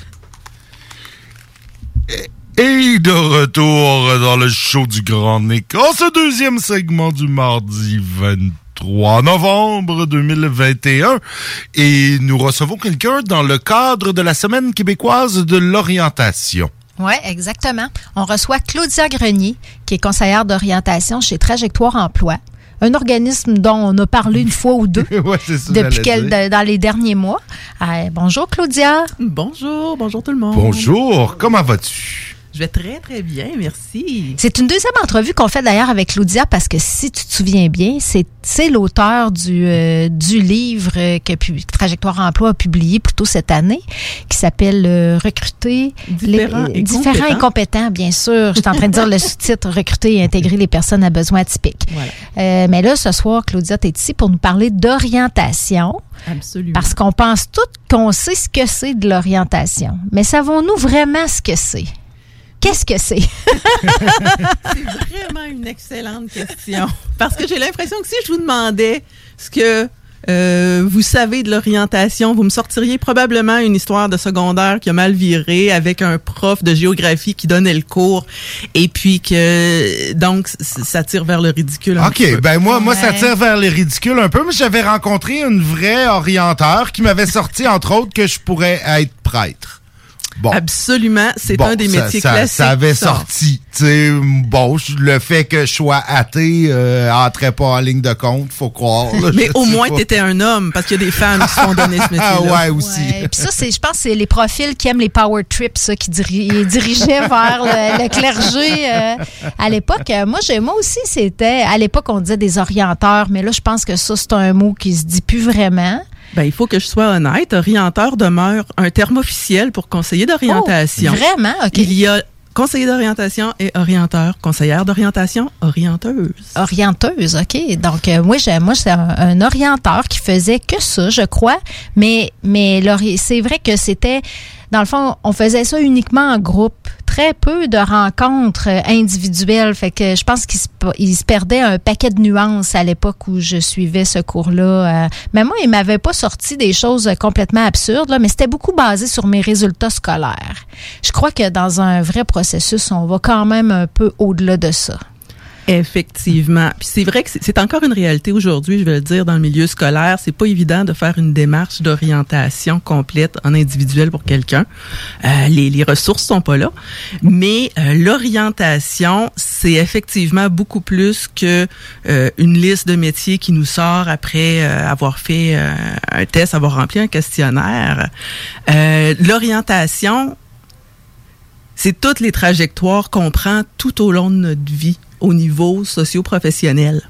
Et de retour dans le show du Grand Nick, ce deuxième segment du mardi 23 novembre 2021. Et nous recevons quelqu'un dans le cadre de la Semaine québécoise de l'orientation. Oui, exactement. On reçoit Claudia Grenier, qui est conseillère d'orientation chez Trajectoire Emploi. Un organisme dont on a parlé une fois ou deux ouais, ça, depuis dans les derniers mois. Euh, bonjour Claudia. Bonjour, bonjour tout le monde. Bonjour, comment vas-tu? Je vais très, très bien, merci. C'est une deuxième entrevue qu'on fait d'ailleurs avec Claudia parce que si tu te souviens bien, c'est l'auteur du, euh, du livre que Trajectoire Emploi a publié plus tôt cette année qui s'appelle euh, Recruter Différents les, et différents compétents. et compétents, bien sûr. Je suis en train de dire le sous-titre Recruter et intégrer les personnes à besoins atypiques. Euh, mais là, ce soir, Claudia, tu es ici pour nous parler d'orientation. Absolument. Parce qu'on pense toutes qu'on sait ce que c'est de l'orientation. Mais savons-nous vraiment ce que c'est? Qu'est-ce que c'est? C'est vraiment une excellente question. Parce que j'ai l'impression que si je vous demandais ce que euh, vous savez de l'orientation, vous me sortiriez probablement une histoire de secondaire qui a mal viré avec un prof de géographie qui donnait le cours et puis que donc ça tire vers le ridicule. un petit peu. OK, ben moi, moi, ça tire vers les ridicules un peu, mais j'avais rencontré une vraie orienteur qui m'avait sorti, entre autres, que je pourrais être prêtre. Bon. Absolument, c'est Bon, un des métiers ça, classiques. Ça avait ça. sorti. Tu sais, bon, je- le fait que je sois athée euh, entrait pas en ligne de compte, faut croire. là, Mais au moins, tu étais un homme, parce qu'il y a des femmes qui se font donner ce métier-là. Ah ouais, aussi. Puis ça, c'est, je pense c'est les profils qui aiment les power trips, ça, qui diri- dirigeaient vers le, le clergé euh, à l'époque. Euh, Moi, j'ai, moi aussi, c'était. À l'époque, on disait des orienteurs, mais là, je pense que ça, c'est un mot qui se dit plus vraiment. Ben, il faut que je sois honnête. Orienteur demeure un terme officiel pour conseiller d'orientation. Oh, vraiment? OK. Il y a conseiller d'orientation et orienteur. Conseillère d'orientation, orienteuse. Orienteuse, OK. Donc, euh, moi, j'ai, moi, c'est un, un orienteur qui faisait que ça, je crois. Mais, mais c'est vrai que c'était, dans le fond, on faisait ça uniquement en groupe. Très peu de rencontres euh, individuelles. Fait que je pense qu'il se, perdait un paquet de nuances à l'époque où je suivais ce cours-là. Euh, mais moi, il m'avait pas sorti des choses complètement absurdes, là, mais c'était beaucoup basé sur mes résultats scolaires. Je crois que dans un vrai processus, on va quand même un peu au-delà de ça. Effectivement. Puis c'est vrai que c'est- encore une réalité aujourd'hui, je vais le dire, dans le milieu scolaire. C'est pas évident de faire une démarche d'orientation complète en individuel pour quelqu'un. Euh, les, les ressources sont pas là. Mais euh, l'orientation, c'est effectivement beaucoup plus que euh, une liste de métiers qui nous sort après euh, avoir fait euh, un test, avoir rempli un questionnaire. Euh, L'orientation, c'est toutes les trajectoires qu'on prend tout au long de notre vie au niveau socio-professionnel.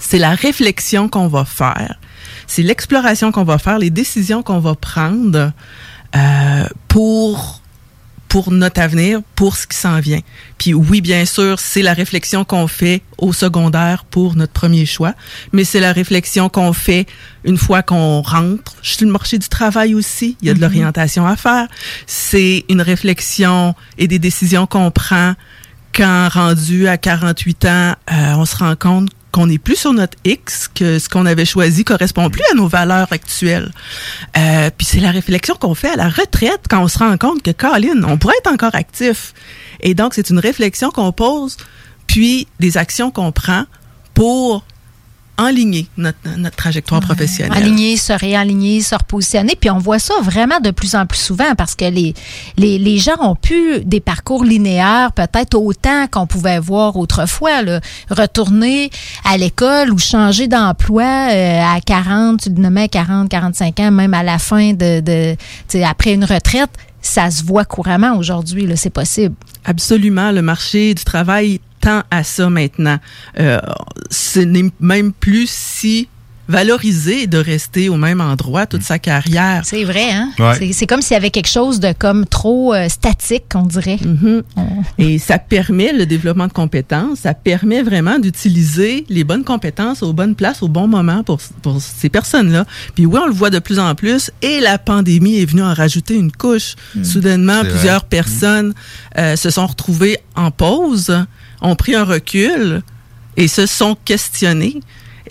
C'est la réflexion qu'on va faire, c'est l'exploration qu'on va faire, les décisions qu'on va prendre euh, pour pour notre avenir, pour ce qui s'en vient. Puis oui, bien sûr, c'est la réflexion qu'on fait au secondaire pour notre premier choix, mais c'est la réflexion qu'on fait une fois qu'on rentre sur le marché du travail aussi. Il y a de Mhm. l'orientation à faire. C'est une réflexion et des décisions qu'on prend quand rendu à 48 ans, euh, on se rend compte qu'on n'est plus sur notre X, que ce qu'on avait choisi correspond plus à nos valeurs actuelles. Euh, puis c'est la réflexion qu'on fait à la retraite quand on se rend compte que, Colin, on pourrait être encore actif. Et donc, c'est une réflexion qu'on pose, puis des actions qu'on prend pour enligner notre, notre trajectoire professionnelle. Aligner, se réaligner, se repositionner. Puis on voit ça vraiment de plus en plus souvent parce que les, les, les gens ont pu des parcours linéaires peut-être autant qu'on pouvait voir autrefois. Là. Retourner à l'école ou changer d'emploi euh, à 40, tu le nommais 40, 45 ans, même à la fin de, de après une retraite, ça se voit couramment aujourd'hui. là, C'est possible. Absolument, le marché du travail tend à ça maintenant. Euh, ce n'est même plus si valorisé de rester au même endroit toute sa carrière. C'est vrai, hein? Ouais. C'est- comme s'il y avait quelque chose de comme trop euh, statique, on dirait. Et ça permet le développement de compétences, ça permet vraiment d'utiliser les bonnes compétences aux bonnes places au bon moment pour, pour ces personnes-là. Puis oui, on le voit de plus en plus et la pandémie est venue en rajouter une couche. Soudainement, C'est plusieurs vrai. personnes euh, se sont retrouvées en pause, ont pris un recul et se sont questionnées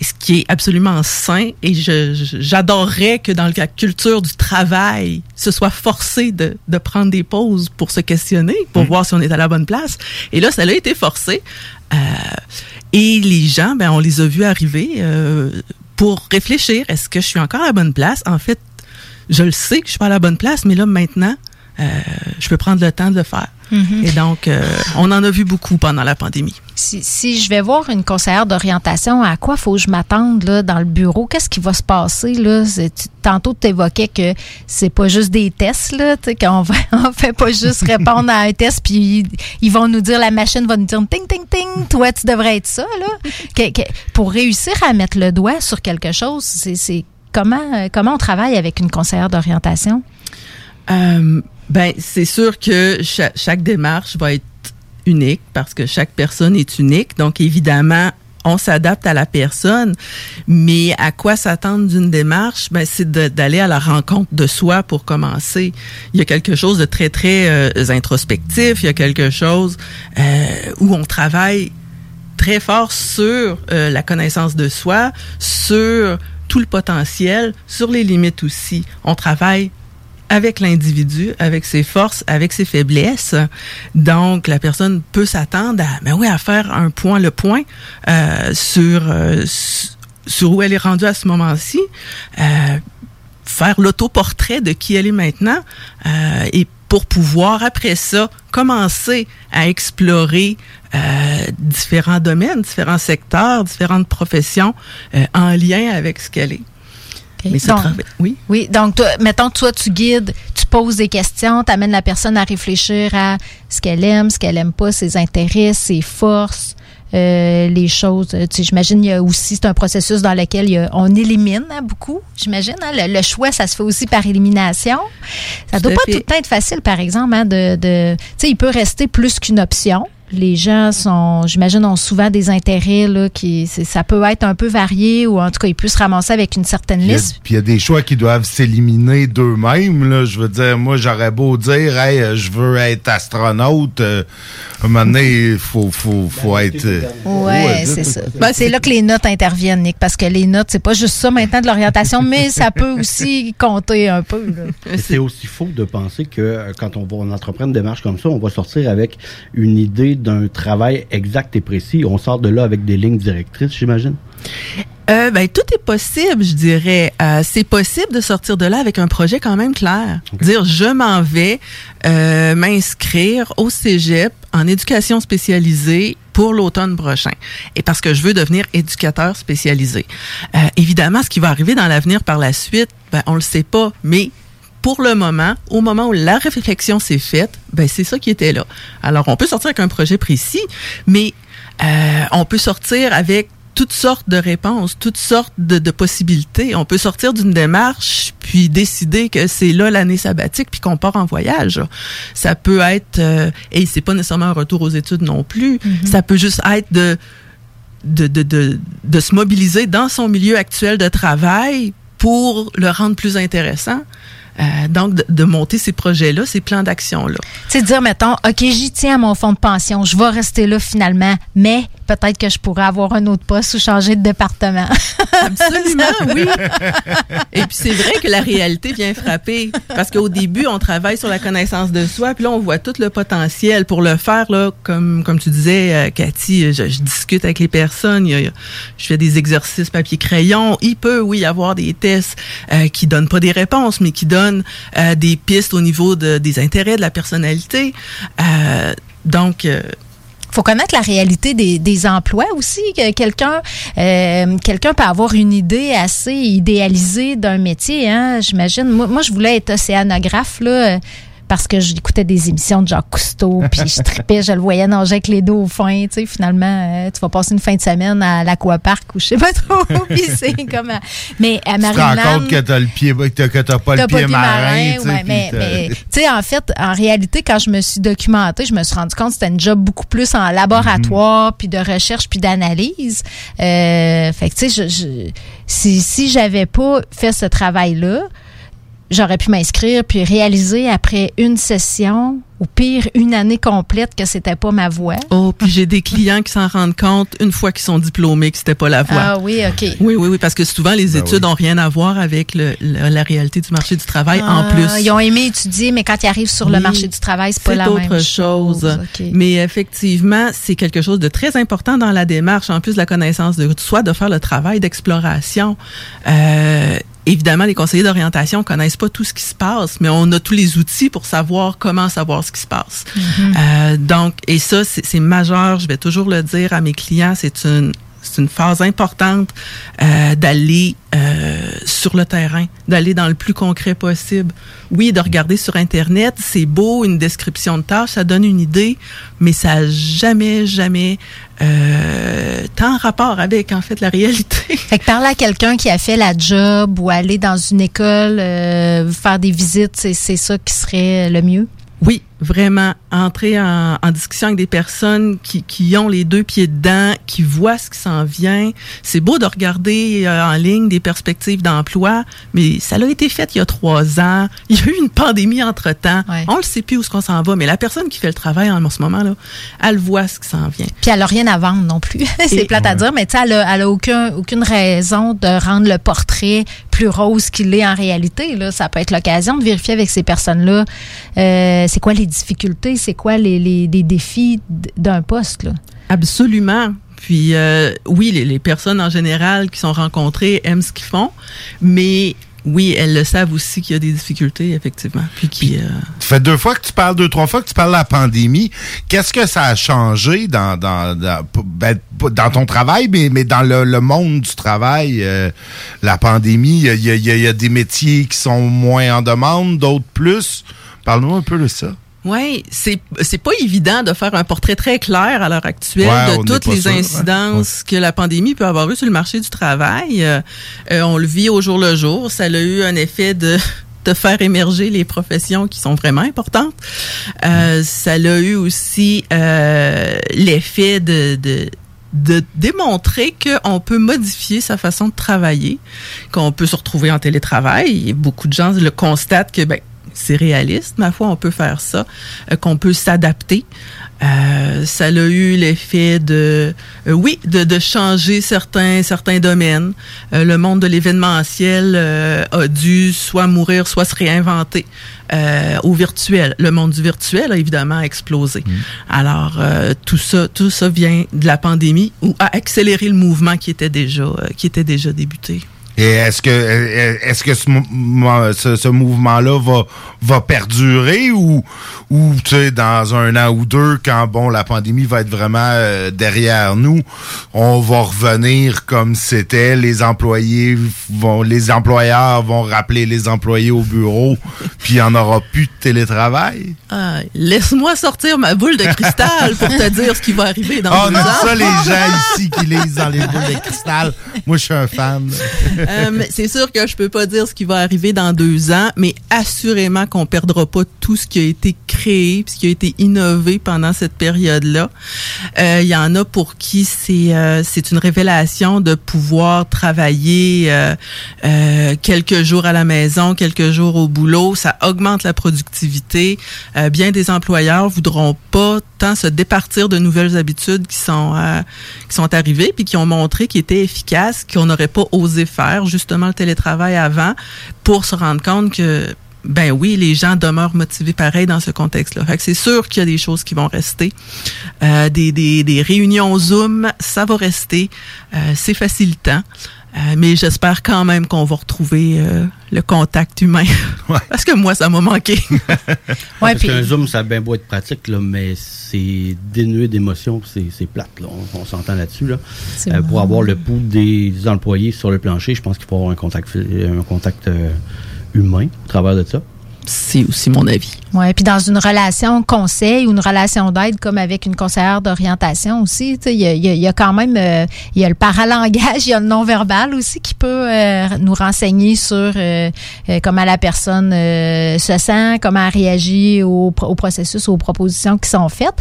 ce qui est absolument sain et j'adorerais que dans la culture du travail, ce soit forcé de, de prendre des pauses pour se questionner, pour voir si on est à la bonne place. Et là, ça a été forcé. Euh, et les gens, ben, on les a vus arriver euh, pour réfléchir. Est-ce que je suis encore à la bonne place? En fait, je le sais que je suis pas à la bonne place, mais là, maintenant, euh, je peux prendre le temps de le faire. Mhm. Et donc, euh, on en a vu beaucoup pendant la pandémie. Si, si je vais voir une conseillère d'orientation, à quoi faut que je m'attende là, dans le bureau? Qu'est-ce qui va se passer? Là? Tantôt, tu évoquais que c'est pas juste des tests, là, qu'on va, on fait pas juste répondre à un test, puis ils vont nous dire, la machine va nous dire ting, ting, ting, toi, tu devrais être ça. Là. Que- que- pour réussir à mettre le doigt sur quelque chose, c'est c'est comment, euh, comment on travaille avec une conseillère d'orientation? Euh, ben, c'est sûr que cha- chaque démarche va être unique parce que chaque personne est unique. Donc, évidemment, on s'adapte à la personne, mais à quoi s'attendre d'une démarche? Ben, c'est d'aller à la rencontre de soi pour commencer. Il y a quelque chose de très, très euh, introspectif. Il y a quelque chose euh, où on travaille très fort sur euh, la connaissance de soi, sur tout le potentiel, sur les limites aussi. On travaille avec l'individu, avec ses forces, avec ses faiblesses. Donc, la personne peut s'attendre à, mais oui, à faire un point, le point euh, sur euh, sur où elle est rendue à ce moment-ci, euh, faire l'autoportrait de qui elle est maintenant, euh, et pour pouvoir après ça commencer à explorer euh, différents domaines, différents secteurs, différentes professions euh, en lien avec ce qu'elle est. Mais ça Donc- travaille- oui. Oui, donc, toi, mettons, toi, tu guides, tu poses des questions, tu amènes la personne à réfléchir à ce qu'elle aime, ce qu'elle aime pas, ses intérêts, ses forces, euh, les choses. euh, Tu sais, j'imagine, il y a aussi, c'est un processus dans lequel il y a- on élimine hein, beaucoup, j'imagine. hein. le, le choix, ça se fait aussi par élimination. Ça Tout doit pas fait. tout le temps être facile, par exemple, hein, de, de tu sais, il peut rester plus qu'une option. Les gens sont, j'imagine, ont souvent des intérêts là, qui, ça peut être un peu varié ou en tout cas, ils peuvent se ramoncer avec une certaine a- liste. Puis il y a des choix qui doivent s'éliminer d'eux-mêmes. là. Je veux dire, moi, j'aurais beau dire, hey, euh, je veux être astronaute. euh, à un moment donné, il faut, faut, faut être. euh, Ouais, c'est ça. Ben, c'est là que les notes interviennent, Nick, parce que les notes, c'est pas juste ça maintenant de l'orientation, mais ça peut aussi compter un peu. C'est aussi faux de penser que quand on va on entreprend une démarche comme ça, on va sortir avec une idée d'un travail exact et précis. On sort de là avec des lignes directrices, j'imagine? Euh, ben, tout est possible, je dirais. Euh, c'est possible de sortir de là avec un projet quand même clair. Dire, je m'en vais euh, m'inscrire au cégep en éducation spécialisée pour l'automne prochain. Et parce que je veux devenir éducateur spécialisé. Euh, évidemment, ce qui va arriver dans l'avenir par la suite, ben, on le sait pas, mais pour le moment, au moment où la réflexion s'est faite, ben c'est ça qui était là. Alors, on peut sortir avec un projet précis, mais euh, on peut sortir avec toutes sortes de réponses, toutes sortes de, de possibilités. On peut sortir d'une démarche puis décider que c'est là l'année sabbatique puis qu'on part en voyage. Ça peut être euh, et c'est pas nécessairement un retour aux études non plus. Ça peut juste être de de, de, de, de se mobiliser dans son milieu actuel de travail pour le rendre plus intéressant. Euh, donc, de, de monter ces projets-là, ces plans d'action-là. Sais, dire, mettons, OK, j'y tiens à mon fonds de pension, je vais rester là finalement, mais peut-être que je pourrais avoir un autre poste ou changer de département. Absolument, oui. Et puis c'est vrai que la réalité vient frapper parce qu'au début on travaille sur la connaissance de soi, puis là on voit tout le potentiel pour le faire là, comme comme tu disais, euh, Cathy, je, je discute avec les personnes, il y a- je fais des exercices papier crayon. Il peut oui y avoir des tests euh, qui donnent pas des réponses, mais qui donnent euh, des pistes au niveau de, des intérêts de la personnalité. Euh, donc faut connaître la réalité des, des emplois aussi. que Quelqu'un euh, quelqu'un peut avoir une idée assez idéalisée d'un métier. Hein, J'imagine. Moi, moi, je voulais être océanographe. Là, parce que j'écoutais des émissions de Jacques Cousteau, puis je tripais, je le voyais nager avec les dauphins, tu sais, finalement, euh, tu vas passer une fin de semaine à l'aquapark ou je sais pas trop, puis c'est comme... à- Mais à Tu te rends compte que t'as le pied, que t'as- pas le pied marin, tu sais, mais, tu sais, en fait, en réalité, quand je me suis documentée, je me suis rendu compte que c'était un job beaucoup plus en laboratoire, puis de recherche, puis d'analyse. Euh, fait que, tu sais, je, je- si, si j'avais pas fait ce travail-là, j'aurais pu m'inscrire puis réaliser après une session ou pire une année complète que c'était pas ma voie. Oh, puis j'ai des clients qui s'en rendent compte une fois qu'ils sont diplômés que c'était pas la voie. Ah oui, OK. Oui, oui, oui, parce que souvent les Ben études n'ont rien à voir avec le- le- la réalité du marché du travail en Ah, plus. Ils ont aimé étudier, mais quand ils arrivent sur le marché du travail, c'est pas la autre même chose. OK. Mais effectivement, c'est quelque chose de très important dans la démarche, en plus de la connaissance de soi, de faire le travail d'exploration. Euh, évidemment, les conseillers d'orientation connaissent pas tout ce qui se passe, mais on a tous les outils pour savoir comment savoir ce qui se passe. Euh, donc, et ça, c'est majeur. Je vais toujours le dire à mes clients. C'est une c'est une phase importante euh, d'aller euh, sur le terrain, d'aller dans le plus concret possible. Oui, de regarder sur Internet, c'est beau, une description de tâche, ça donne une idée, mais ça n'a jamais, jamais euh, tant rapport avec, en fait, la réalité. Fait que parler à quelqu'un qui a fait la job ou aller dans une école, euh, faire des visites, c'est c'est ça qui serait le mieux? Oui, vraiment entrer en, en discussion avec des personnes qui, qui ont les deux pieds dedans, qui voient ce qui s'en vient. C'est beau de regarder euh, en ligne des perspectives d'emploi, mais ça a été fait il y a trois ans. Il y a eu une pandémie entre-temps. On ne sait plus où ce qu'on s'en va, mais la personne qui fait le travail en ce moment-là, elle voit ce qui s'en vient. Puis elle n'a rien à vendre non plus. c'est plate à dire, mais tu sais, elle a, elle a aucun, aucune raison de rendre le portrait plus rose qu'il est en réalité. Là. Ça peut être l'occasion de vérifier avec ces personnes-là euh, c'est quoi les difficultés, c'est quoi les, les, les défis d'un poste. Là? Absolument. Puis euh, oui, les, les personnes en général qui sont rencontrées aiment ce qu'ils font, mais oui, elles le savent aussi qu'il y a des difficultés, effectivement. Puis qui, euh, Ça fait deux fois que tu parles, deux, trois fois que tu parles de la pandémie. Qu'est-ce que ça a changé dans, dans, dans, ben, dans ton travail, mais, mais dans le, le monde du travail, euh, la pandémie? Y y il y a des métiers qui sont moins en demande, d'autres plus. Parle-nous un peu de ça. Oui, c'est c'est pas évident de faire un portrait très clair à l'heure actuelle Ouais, de toutes les sûr, ouais. incidences que la pandémie peut avoir eu sur le marché du travail. Euh, euh, on le vit au jour le jour. Ça a eu un effet de de faire émerger les professions qui sont vraiment importantes. Euh, ça a eu aussi euh, l'effet de, de de démontrer qu'on peut modifier sa façon de travailler, qu'on peut se retrouver en télétravail. Et beaucoup de gens le constatent que ben, c'est réaliste, ma foi, on peut faire ça, euh, qu'on peut s'adapter. Euh, ça a eu l'effet de, euh, oui, de, de changer certains certains domaines. Euh, le monde de l'événementiel a dû soit mourir, soit se réinventer au virtuel. Le monde du virtuel a évidemment explosé. Alors euh, tout ça, tout ça vient de la pandémie ou a accéléré le mouvement qui était déjà qui était déjà débuté. Et est-ce que est-ce que ce, mo- ce, ce mouvement-là va va perdurer ou ou tu sais dans un an ou deux quand bon la pandémie va être vraiment euh, derrière nous, on va revenir comme c'était les employés vont les employeurs vont rappeler les employés au bureau puis il y en aura plus de télétravail? Ah, Laisse-moi sortir ma boule de cristal pour te dire ce qui va arriver dans Ah, on deux aime ans. ça les gens ici qui lisent dans les boules de cristal. Moi je suis un fan. Euh, c'est sûr que je peux pas dire ce qui va arriver dans deux ans, mais assurément qu'on perdra pas tout ce qui a été créé, ce qui a été innové pendant cette période-là. Euh, Il y en a pour qui c'est euh, c'est une révélation de pouvoir travailler euh, euh, quelques jours à la maison, quelques jours au boulot. Ça augmente la productivité. Euh, bien des employeurs voudront pas tant se départir de nouvelles habitudes qui sont euh, qui sont arrivées puis qui ont montré qu'ils étaient efficaces, qu'on n'aurait pas osé faire justement le télétravail avant pour se rendre compte que ben oui, les gens demeurent motivés pareil dans ce contexte-là. Fait que c'est sûr qu'il y a des choses qui vont rester. Euh, des, des, des réunions Zoom, ça va rester. Euh, c'est facilitant. Euh, mais j'espère quand même qu'on va retrouver euh, le contact humain. Parce que moi, ça m'a manqué. Parce qu'un Zoom, ça a bien beau être pratique, là, mais c'est dénué d'émotion, c'est c'est plate. Là. On, on s'entend là-dessus. Là. Euh, bon. pour avoir le pouls des employés sur le plancher, je pense qu'il faut avoir un contact, un contact euh, humain au travers de ça. C'est aussi mon avis. Ouais, puis dans une relation conseil ou une relation d'aide comme avec une conseillère d'orientation aussi, il y y y a quand même euh, y a le paralangage, il y a le non-verbal aussi qui peut euh, nous renseigner sur euh, euh, comment la personne euh, se sent, comment elle réagit au, au processus, aux propositions qui sont faites.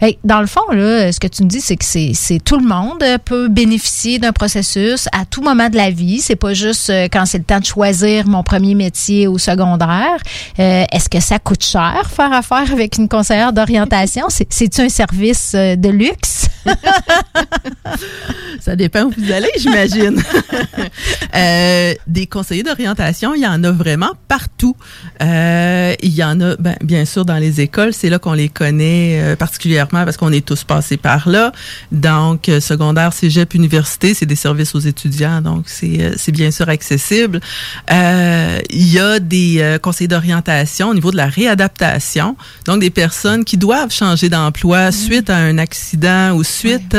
Fait dans le fond, là, ce que tu me dis, c'est que c'est tout le monde peut bénéficier d'un processus à tout moment de la vie. C'est pas juste euh, quand c'est le temps de choisir mon premier métier au secondaire. Euh, Est-ce que ça coûte cher faire affaire avec une conseillère d'orientation? C'est- C'est-tu un service euh, de luxe? Ça dépend où vous allez, j'imagine. Euh, des conseillers d'orientation, il y en a vraiment partout. Il y en a, ben, bien sûr, dans les écoles. C'est là qu'on les connaît particulièrement parce qu'on est tous passés par là. Donc, secondaire, cégep, université, c'est des services aux étudiants. Donc, c'est bien sûr accessible. Il y a des euh, conseils au niveau de la réadaptation. Donc, des personnes qui doivent changer d'emploi suite à un accident ou suite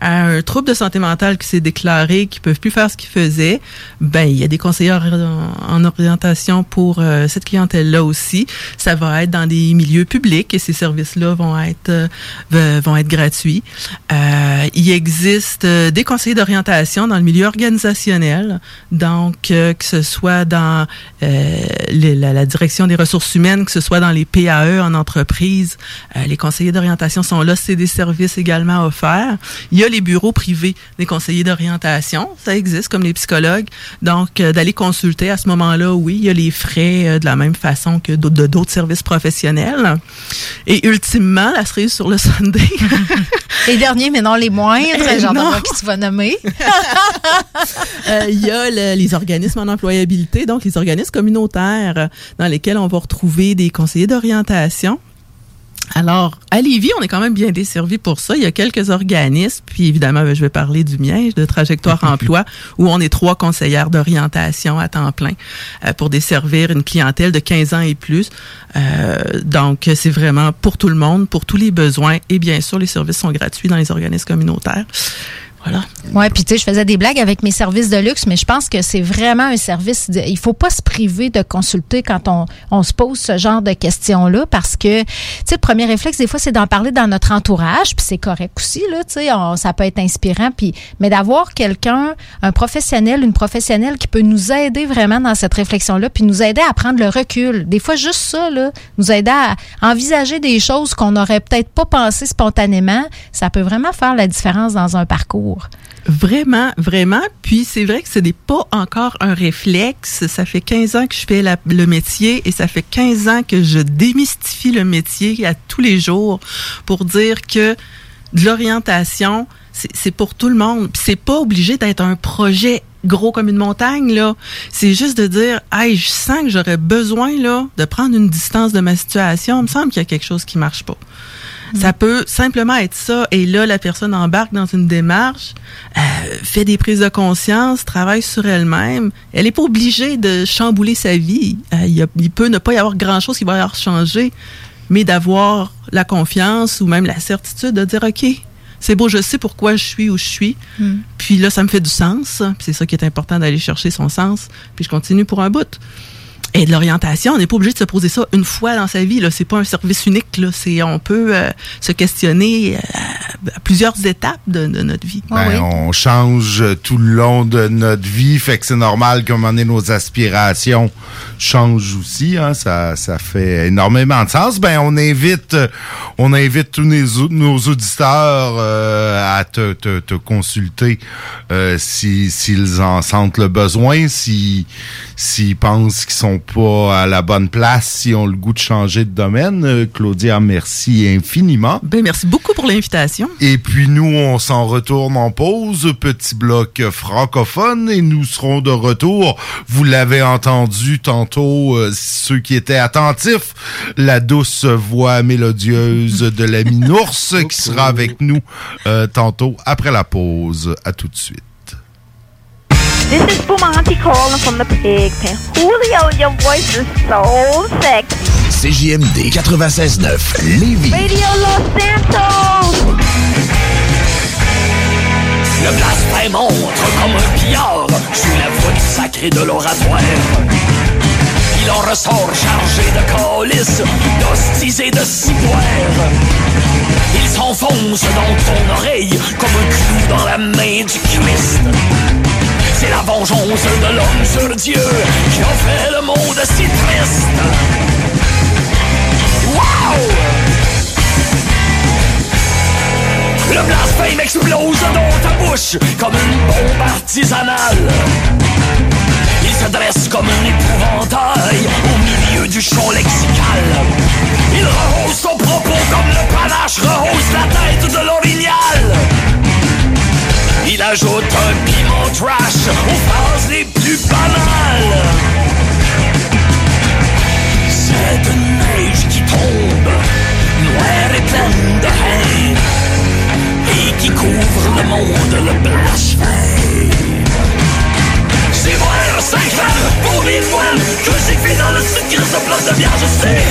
à un trouble de santé mentale qui s'est déclaré, qui peuvent plus faire ce qu'ils faisaient. Ben, il y a des conseillers en, en orientation pour euh, cette clientèle-là aussi. Ça va être dans des milieux publics et ces services-là vont être euh, vont être gratuits. Euh, il existe des conseillers d'orientation dans le milieu organisationnel, donc que ce soit dans la, la direction des ressources humaines, que ce soit dans les PAE en entreprise, euh, les conseillers d'orientation sont là. C'est des services également offerts. Il y a les bureaux privés des conseillers d'orientation, ça existe comme les psychologues. Donc euh, d'aller consulter à ce moment-là, oui, il y a les frais euh, de la même façon que d'autres- de d'autres services professionnels. Et ultimement, la cerise sur le Sunday. Les derniers, mais non les moindres. J'en non. vois qui tu vas nommer. Il y a le- les organismes en employabilité, donc les organismes communautaires dans lesquels on va retrouver des conseillers d'orientation. Alors, à Lévis, on est quand même bien desservi pour ça. Il y a quelques organismes, puis évidemment, ben, je vais parler du mien, de Trajectoire Emploi, où on est trois conseillères d'orientation à temps plein euh, pour desservir une clientèle de 15 ans et plus. Euh, donc, c'est vraiment pour tout le monde, pour tous les besoins, et bien sûr, les services sont gratuits dans les organismes communautaires. Voilà. Ouais, puis tu sais, je faisais des blagues avec mes services de luxe, mais je pense que c'est vraiment un service. De, il faut pas se priver de consulter quand on, on se pose ce genre de questions-là, parce que tu sais, le premier réflexe des fois, c'est d'en parler dans notre entourage, puis c'est correct aussi là. Tu sais, ça peut être inspirant, puis mais d'avoir quelqu'un, un professionnel, une professionnelle qui peut nous aider vraiment dans cette réflexion-là, puis nous aider à prendre le recul. Des fois, juste ça là, nous aider à envisager des choses qu'on n'aurait peut-être pas pensé spontanément, ça peut vraiment faire la différence dans un parcours. Vraiment, vraiment. Puis c'est vrai que ce n'est pas encore un réflexe. Ça fait 15 ans que je fais le métier et ça fait 15 ans que je démystifie le métier à tous les jours pour dire que de l'orientation, c'est pour tout le monde. C'est pas obligé d'être un projet gros comme une montagne là. C'est juste de dire, hey, je sens que j'aurais besoin là de prendre une distance de ma situation. Il me semble qu'il y a quelque chose qui marche pas. Ça peut simplement être ça. Et là, la personne embarque dans une démarche, euh, fait des prises de conscience, travaille sur elle-même. Elle n'est pas obligée de chambouler sa vie. Euh, il, y a- il peut ne pas y avoir grand-chose qui va y avoir changé, mais d'avoir la confiance ou même la certitude de dire, OK, c'est beau, je sais pourquoi je suis où je suis. Mm. Puis là, ça me fait du sens. Puis c'est ça qui est important d'aller chercher son sens. Puis je continue pour un bout. Et de l'orientation, on n'est pas obligé de se poser ça une fois dans sa vie. Là, c'est pas un service unique. Là, c'est on peut euh, se questionner euh, à plusieurs étapes de, de notre vie. Ben, On change tout le long de notre vie, fait que c'est normal qu'à un moment donné, nos aspirations changent aussi. Hein, ça, ça fait énormément de sens. Ben, on invite, euh, on invite tous nos, nos auditeurs euh, à te, te, te consulter euh, si- s'ils en sentent le besoin, si s'ils pensent qu'ils sont pas à la bonne place, s'ils ont le goût de changer de domaine. Euh, Claudia, merci infiniment. Ben, merci beaucoup pour l'invitation. Et puis nous, on s'en retourne en pause, petit bloc francophone, et nous serons de retour. Vous l'avez entendu tantôt, euh, ceux qui étaient attentifs, la douce voix mélodieuse de l'ami Nours qui sera avec nous euh, tantôt après la pause. À tout de suite. This is Bumanti calling from the pig pen. Julio, your voice is so sexy. CJMD 96.9 Lévis. Radio Los Santos! Le blasphème entre comme un pillard sous la voûte sacrée de l'oratoire. Il en ressort chargé de calices, d'hosties et de ciboires. Il s'enfonce dans ton oreille comme un clou dans la main du Christ. C'est la vengeance de l'homme sur Dieu qui a fait le monde si triste. Wow! Le blasphème explose dans ta bouche comme une bombe artisanale. Il se dresse comme un épouvantail au milieu du champ lexical. Il rehausse son propos comme le panache rehausse la tête de l'orignal village automne puis mon trash aux phrases les plus banales. Cette neige qui tombe, noire et pleine de haine, et qui couvre le monde, le blasphème. Cinq femmes pour mille voiles Que j'ai dans le sucre de place de bière, je sais.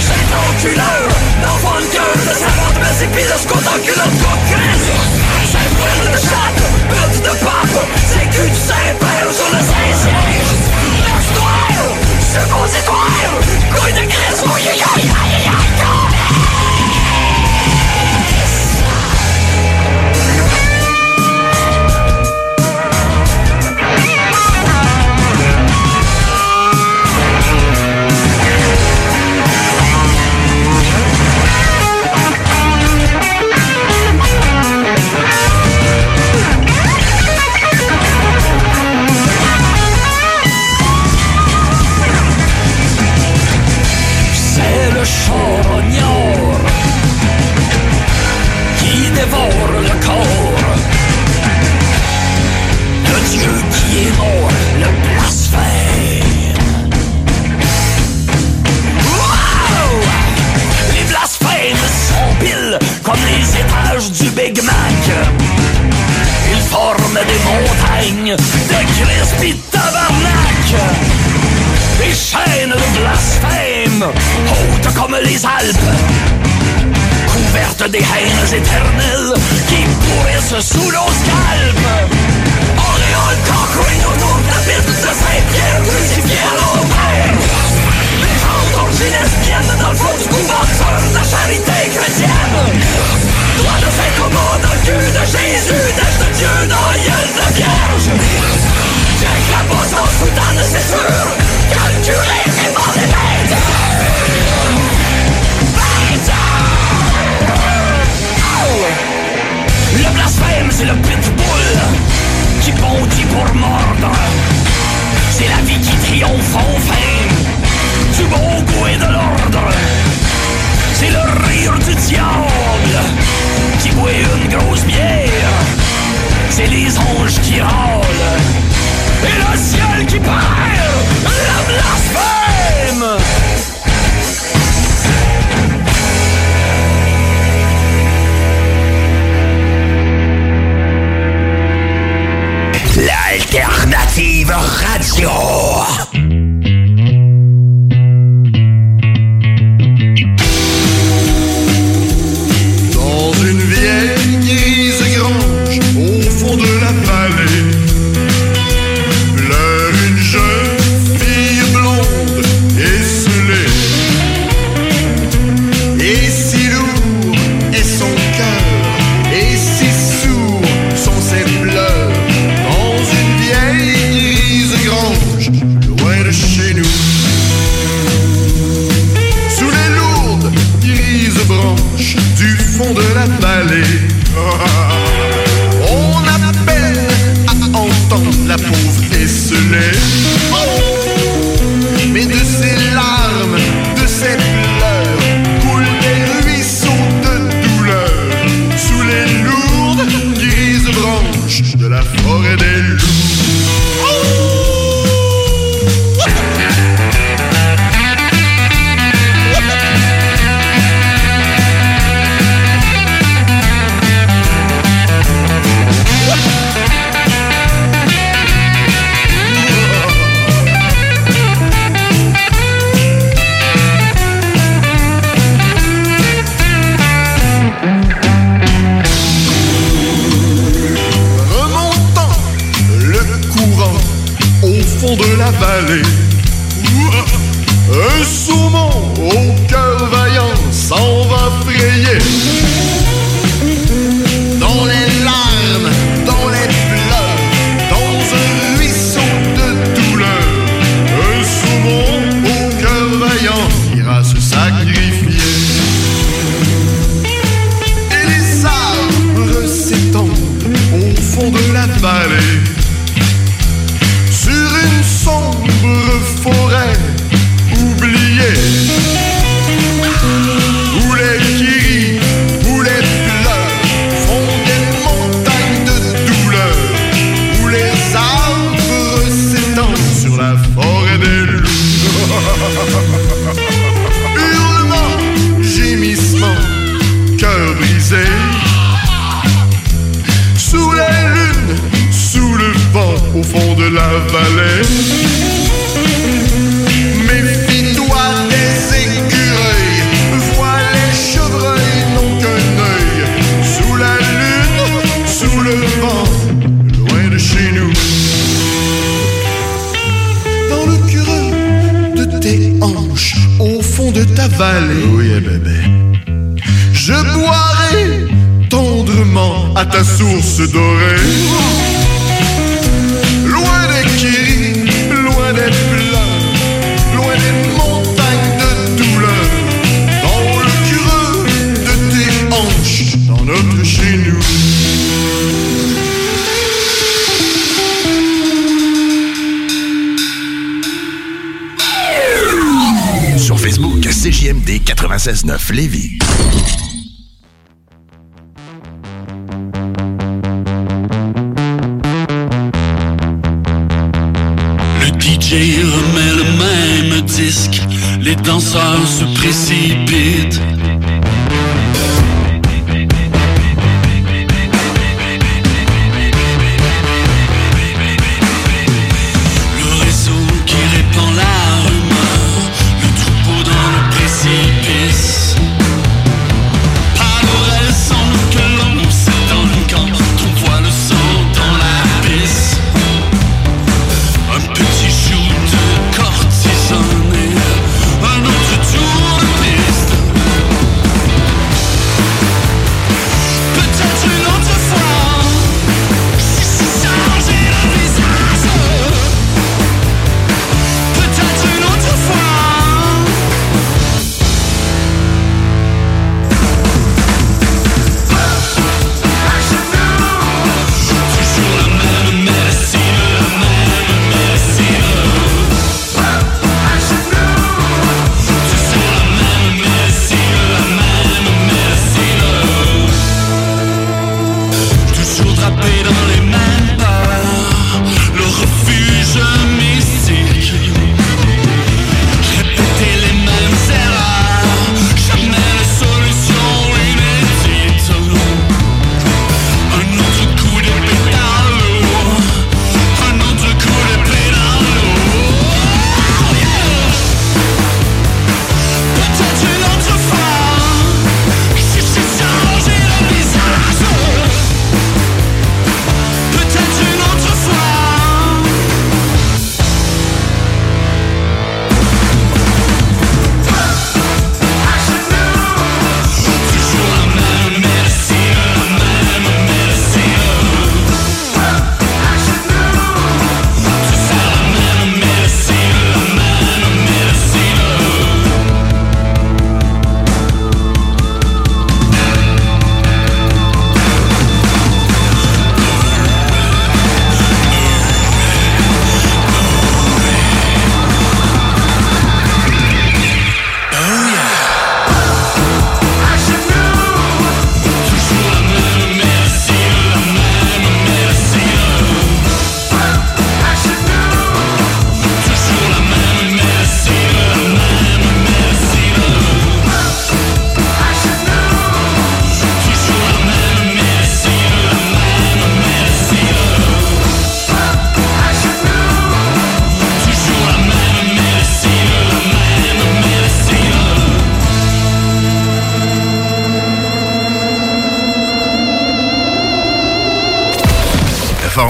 J'ai ton culeur de cœur De savant de mes épis de scout en culotte coquine J'ai de chatte, but de pape C'est cul du Saint-Père sur le Saint-Siège. Toi, je Couille de graisse, montagnes de crisp pis de tabarnak. Des chaînes de blasphème, hautes comme les Alpes, couvertes des haines éternelles qui pourrissent sous nos scalpes. Auréole Cochrane autour de la bite de Saint-Pierre, crucifié à l'envers. Lesbienne dans le fond du couvent de la charité chrétienne. Doigt de Saint-Thomas dans le cul de Jésus, d'âge de Dieu dans gueule de Vierge. Check la bosse en c'est sûr, calculé, c'est pas des bêtes. Bêtes! Oh! Le blasphème, c'est le pitbull qui bondit pour mordre. C'est la vie qui triomphe enfin du bon goût et de l'ordre. C'est le rire du diable qui boit une grosse bière. C'est les anges qui râlent et le ciel qui perd le blasphème. L'alternative radio. Sous la lune, sous le vent, au fond de la vallée. Méfie-toi des écureuils, vois les chevreuils n'ont qu'un œil. Sous la lune, sous le vent, loin de chez nous. Dans le cureux de tes hanches, au fond de ta vallée. Ta source dorée. Loin des kéris, loin des pleurs, loin des montagnes de douleur. Dans le creux de tes hanches, dans notre chez nous. Sur Facebook, CJMD 96.9 Lévis. apprécié.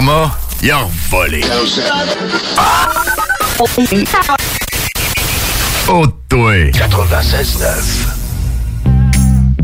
Format, il a volé. Oh, toi. 96.9.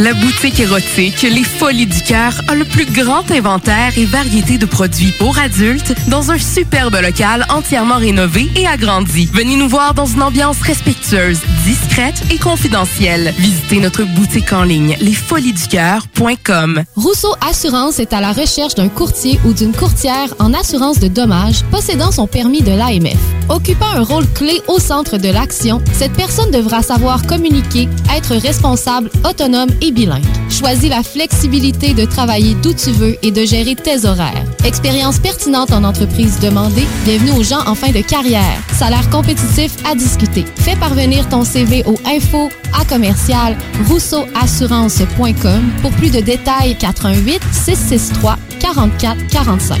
La boutique érotique Les Folies du Cœur a le plus grand inventaire et variété de produits pour adultes dans un superbe local entièrement rénové et agrandi. Venez nous voir dans une ambiance respectueuse, discrète et confidentielle. Visitez notre boutique en ligne lesfoliesducoeur.com. Rousseau Assurance est à la recherche d'un courtier ou d'une courtière en assurance de dommages possédant son permis de l'AMF. Occupant un rôle clé au centre de l'action, cette personne devra savoir communiquer, être responsable, autonome et Choisis la flexibilité de travailler d'où tu veux et de gérer tes horaires. Expérience pertinente en entreprise demandée, bienvenue aux gens en fin de carrière. Salaire compétitif à discuter. Fais parvenir ton CV au info à commercial rousseauassurance.com pour plus de détails 88 663 44 45.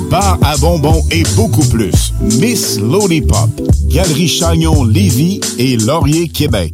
bar à bonbons et beaucoup plus. Miss Lollipop, Galerie Chagnon Lévis et Laurier Québec.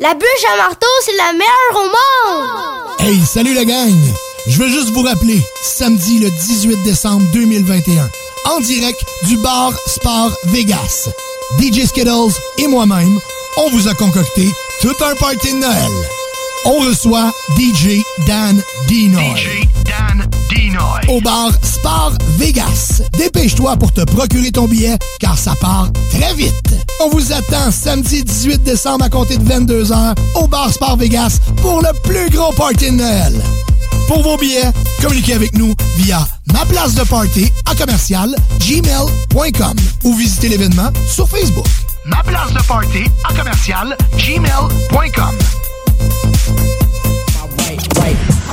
La bûche à marteau, c'est la meilleure au monde. Hey, salut la gang! Je veux juste vous rappeler, samedi le 18 décembre 2021, en direct du bar Sport Vegas. DJ Skittles et moi-même, on vous a concocté tout un party de Noël. On reçoit DJ Dan. DJ Dan Dinoy. Au bar Sport Vegas. Dépêche-toi pour te procurer ton billet, car ça part très vite. On vous attend samedi 18 décembre à compter de 22h au bar Sport Vegas pour le plus gros party de Noël. Pour vos billets, communiquez avec nous via ma place de party à commercial gmail.com ou visitez l'événement sur Facebook. Ma place de party à commercial gmail.com.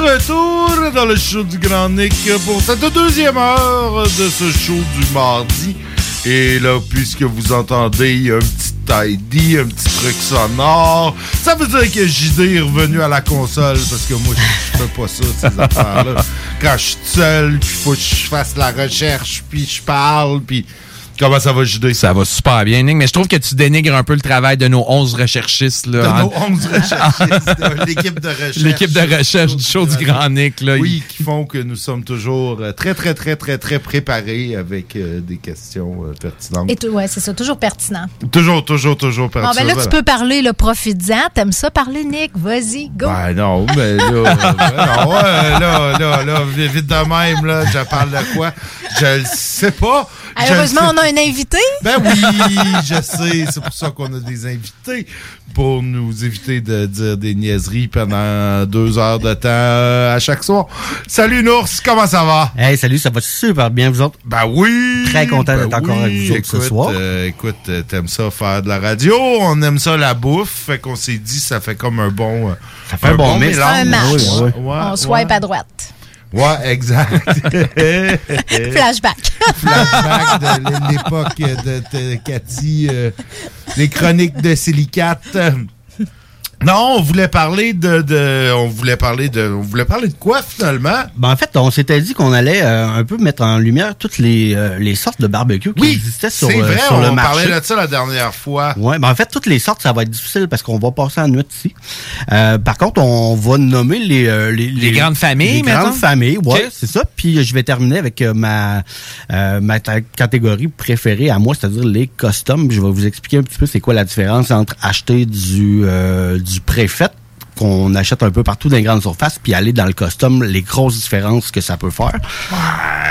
De retour dans le show du Grand Nick pour cette deuxième heure de ce show du mardi. Et là, puisque vous entendez un petit tidy, un petit truc sonore, ça veut dire que JD est revenu à la console parce que moi, je fais pas ça, ces affaires-là. Quand je suis seul, puis faut que je fasse la recherche, puis je parle, puis... Comment ça va, JD? Ça va super bien, Nick, mais je trouve que tu dénigres un peu le travail de nos 11 recherchistes. Là, De en- nos 11 recherchistes, l'équipe de recherche. L'équipe de recherche du show du Grand Nick. Là, Oui, qui font que nous sommes toujours euh, très, très, très, très, très préparés avec euh, des questions euh, pertinentes. Et tout, ouais, c'est ça, toujours pertinent. Toujours, toujours, toujours Bon, pertinentes. ben là, tu peux parler, le profites-en. T'aimes ça parler, Nick? Vas-y, go. Ben non, mais là, euh, ben non, ouais, là, là, là, vite de même, là, je parle de quoi? Je le sais pas. Le Heureusement, on a un invité. Ben oui, je sais. C'est pour ça qu'on a des invités. Pour nous éviter de dire des niaiseries pendant deux heures de temps euh, à chaque soir. Salut Nours, comment ça va? Hey, salut, ça va super bien, vous autres? Ben oui! Très content Ben d'être encore oui. avec vous autres ce Écoute, soir. euh, écoute, euh, t'aimes ça faire de la radio, on aime ça la bouffe, fait qu'on s'est dit ça fait comme un bon, Ça fait un bon. Un match. Ouais, ouais, on swipe à droite. Ouais, exact. Flashback. Flashback de l'époque de, de Cathy, euh, les chroniques de Silicate. Non, on voulait parler de, de- on voulait parler de, on voulait parler de quoi finalement? Ben, en fait, on s'était dit qu'on allait euh, un peu mettre en lumière toutes les, euh, les sortes de barbecue qui existaient sur, C'est euh, vrai, sur le on marché. parlait de ça la dernière fois. Ouais, ben en fait, toutes les sortes, ça va être difficile parce qu'on va passer la nuit ici. Euh, par contre, on va nommer les... euh, les, Les grandes familles, Les grandes familles, ouais, c'est ça. Puis euh, je vais terminer avec euh, ma, euh, ma catégorie préférée à moi, c'est-à-dire les customs. Je vais vous expliquer un petit peu c'est quoi la différence entre acheter du, euh, du préfet qu'on achète un peu partout dans les grandes surfaces, puis aller dans le custom, les grosses différences que ça peut faire.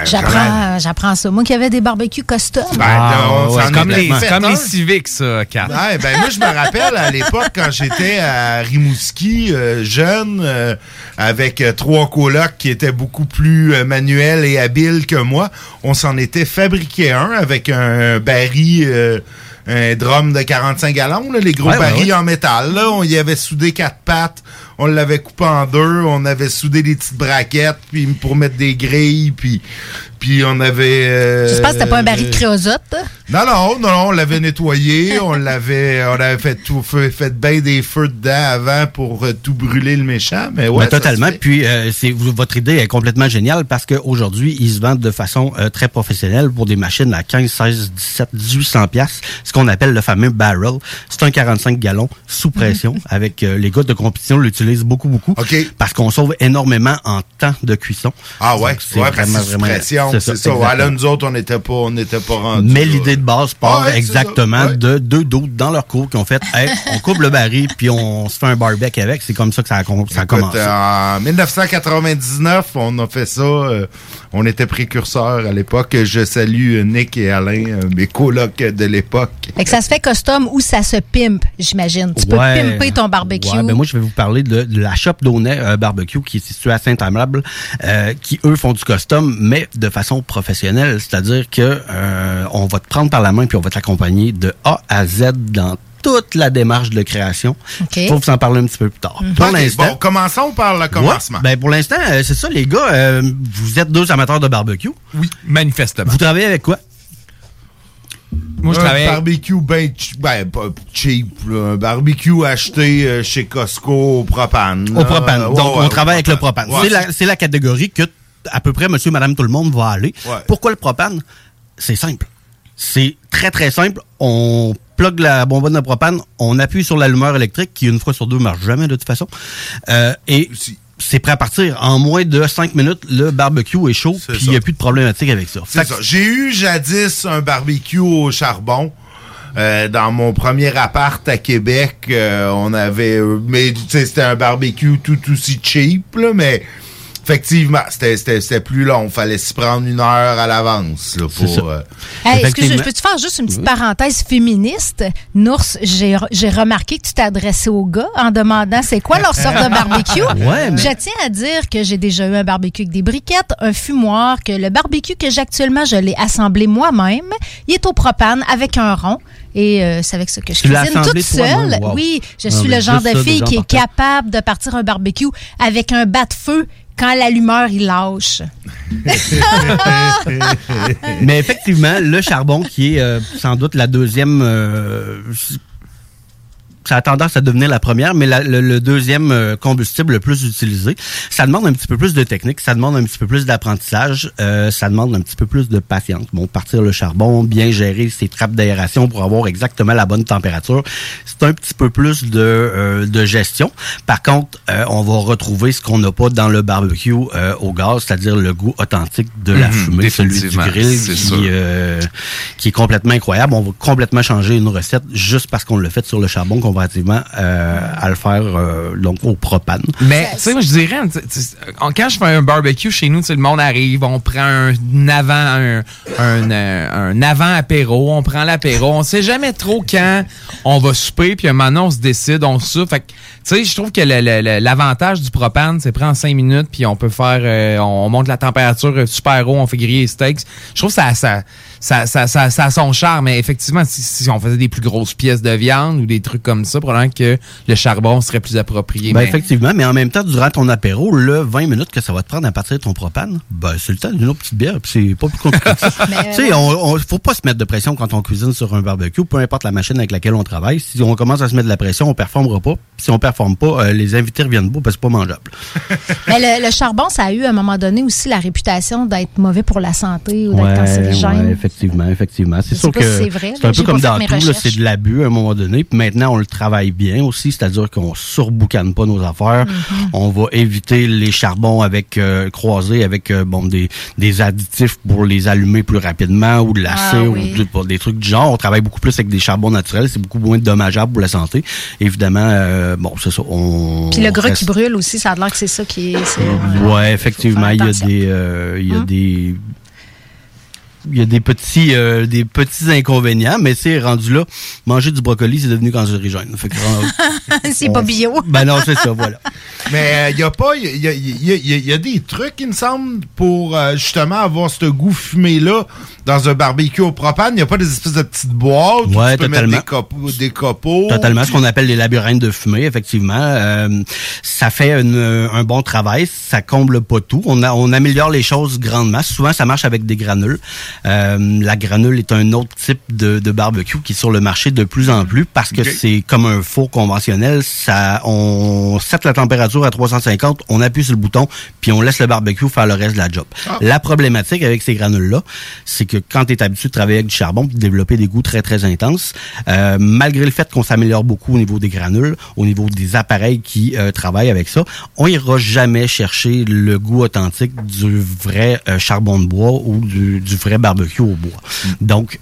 J'apprends, j'apprends ça. Moi qui avais des barbecues custom. Ben, on s'en c'est comme, les, comme un. les civiques, ça, Kat. Ouais, ben moi je me rappelle à l'époque quand j'étais à Rimouski euh, jeune euh, avec euh, trois colocs qui étaient beaucoup plus euh, manuels et habiles que moi, on s'en était fabriqué un avec un baril euh, un drum de 45 gallons, là, les gros Ouais, ouais. en métal. Là, on y avait soudé quatre pattes, on l'avait coupé en deux, on avait soudé des petites braquettes puis pour mettre des grilles, puis puis on avait. euh, J'espère que c'était pas un baril de créosote. non, non, non, non, on l'avait nettoyé, on l'avait, on avait fait tout, fait, fait bien des feux dedans avant pour euh, tout brûler le méchant, mais ouais. Ben, totalement. Puis euh, c'est votre idée est complètement géniale parce qu'aujourd'hui, ils se vendent de façon euh, très professionnelle pour des machines à 15, 16, 17, 1800 pièces, ce qu'on appelle le fameux barrel. C'est un 45 gallons sous pression avec euh, les gars de compétition l'utilisent beaucoup beaucoup parce qu'on sauve énormément en temps de cuisson. Ah ouais, Donc, c'est ouais, vraiment vraiment pression, c'est ça. Là, nous autres, on n'était pas, on n'était pas rendus. Mais l'idée de base part Ouais, exactement ça, ouais. de deux d'autres dans leur cours qui ont fait hey, on coupe le baril puis on se fait un barbecue avec. C'est comme ça que ça a, com- ça a Écoute, commencé. en 1999, on a fait ça. euh, on était précurseurs à l'époque. Je salue euh, Nick et Alain, euh, mes colocs de l'époque. Que ça se fait custom ou ça se pimpe, j'imagine. Tu peux pimper ton barbecue. Ouais, ben moi, je vais vous parler de, de la shop euh, Barbecue qui est située à Saint-Amable, euh, qui, eux, font du custom, mais de façon professionnelle. C'est-à-dire que euh, on va te prendre par la main puis on va t'accompagner de A à Z dans toute la démarche de création. OK. Faut vous en parler un petit peu plus tard. Pour l'instant, bon, commençons par le commencement. Ouais, ben pour l'instant, euh, c'est ça, les gars. euh, vous êtes deux amateurs de barbecue. Oui, manifestement. Vous travaillez avec quoi? Moi, je un travaille- barbecue ben, ben, pas cheap, là. un barbecue acheté euh, chez Costco au propane. Au propane. Donc, ouais, on travaille avec le propane. Ouais, c'est, la, c'est la catégorie que à peu près monsieur, madame, tout le monde va aller. Ouais. Pourquoi le propane? C'est simple. C'est très, très simple. On plug la bonbonne de propane, on appuie sur l'allumeur électrique, qui une fois sur deux marche jamais de toute façon. Euh, et c'est prêt à partir. En moins de cinq minutes, le barbecue est chaud, puis il n'y a plus de problématique avec ça. J'ai eu jadis un barbecue au charbon. Euh, dans mon premier appart à Québec, euh, on avait, mais tu sais, c'était un barbecue tout aussi cheap, là, mais effectivement, c'était, c'était, c'était plus long. Fallait s'y prendre une heure à l'avance pour. euh, Hey, excuse, je peux-tu faire juste une petite parenthèse féministe? Nours, j'ai j'ai remarqué que tu t'es adressé aux gars en demandant c'est quoi leur sorte de barbecue. Ouais, mais- Je tiens à dire que j'ai déjà eu un barbecue avec des briquettes, un fumoir, que le barbecue que j'ai actuellement, je l'ai assemblé moi-même. Il est au propane avec un rond. Et euh, c'est avec ça que je Tu cuisine toute seule. Wow. Oui, je suis le genre de fille qui est capable de partir un barbecue avec un bas de feu quand l'allumeur il lâche. Mais effectivement, le charbon, qui est euh, sans doute la deuxième. euh, ça a tendance à devenir la première, mais la- le, le deuxième euh, combustible le plus utilisé. Ça demande un petit peu plus de technique, ça demande un petit peu plus d'apprentissage, euh, ça demande un petit peu plus de patience. Bon, partir le charbon, bien gérer ses trappes d'aération pour avoir exactement la bonne température, c'est un petit peu plus de, euh, de gestion. Par contre, euh, on va retrouver ce qu'on n'a pas dans le barbecue euh, au gaz, c'est-à-dire le goût authentique de la Mhm, fumée, celui du grill, qui, euh, qui est complètement incroyable. On va complètement changer une recette juste parce qu'on l'a fait sur le charbon euh, à le faire euh, donc au propane. Mais, tu sais, je dirais, quand je fais un barbecue chez nous, le monde arrive, on prend un avant, un, euh, un avant apéro, on prend l'apéro, on sait jamais trop quand on va souper, puis un moment on se décide, on soupe. Tu sais, je trouve que le- le- le- l'avantage du propane, c'est prendre cinq minutes, puis on peut faire, euh, on, on monte la température euh, super haut, on fait griller les steaks. Je trouve que ça, ça, ça, ça, ça, ça a son charme, mais effectivement, si, si on faisait des plus grosses pièces de viande ou des trucs comme ça, probablement que le charbon serait plus approprié. Ben, mais- effectivement, mais en même temps, durant ton apéro, le 20 minutes que ça va te prendre à partir de ton propane, ben, c'est le temps d'une autre petite bière, puis c'est pas plus compliqué que ça. tu sais, on, on- faut pas se mettre de pression quand on cuisine sur un barbecue, peu importe la machine avec laquelle on travaille. Si on commence à se mettre de la pression, on performera pas. Si on performe pas, euh, les invités reviennent pas parce que c'est pas mangeable. Mais le, le charbon, ça a eu à un moment donné aussi la réputation d'être mauvais pour la santé ou d'être cancérigène. effectivement, effectivement. C'est sûr que si c'est vrai, c'est là. un peu comme dans tout, c'est de l'abus à un moment donné. Puis maintenant, on le travaille bien aussi, c'est-à-dire qu'on surboucane pas nos affaires. Mm-hmm. On va éviter les charbons avec euh, croisés avec euh, bon des, des additifs pour les allumer plus rapidement ou de l'acier Ah, ou oui. des trucs du genre. On travaille beaucoup plus avec des charbons naturels, c'est beaucoup moins dommageable pour la santé. Évidemment, euh, bon, c'est ça. On Puis le gras reste- qui brûle aussi, ça a l'air que c'est ça qui est. Ouais, effectivement, il y a des, euh, il y a Hum. des, y a des petits, euh, des petits inconvénients, mais c'est rendu là. Manger du brocoli, c'est devenu cancérigène. Fait que, euh, c'est pas bio. Ben non, c'est ça, voilà. Mais il y a pas, il y a, y a- y a- y a des trucs, il me semble, pour euh, justement avoir ce goût fumé-là dans un barbecue au propane. Il n'y a pas des espèces de petites boîtes où Ouais, tu peux totalement. mettre des copeaux. Des copeaux. Totalement, ce qu'on appelle les labyrinthes de fumée, effectivement. Euh, ça fait une- un bon travail, ça comble pas tout. On, a, on améliore les choses grandement. Souvent, ça marche avec des granules. Euh, la granule est un autre type de, de barbecue qui est sur le marché de plus en plus parce que c'est comme un four conventionnel. Ça, on set la température à 350, on appuie sur le bouton, puis on laisse le barbecue faire le reste de la job. Ah. La problématique avec ces granules-là, c'est que quand tu es habitué de travailler avec du charbon, de développer des goûts très, très intenses, euh, malgré le fait qu'on s'améliore beaucoup au niveau des granules, au niveau des appareils qui euh, travaillent avec ça, on ira jamais chercher le goût authentique du vrai charbon de bois ou du, du vrai barbecue au bois. Donc,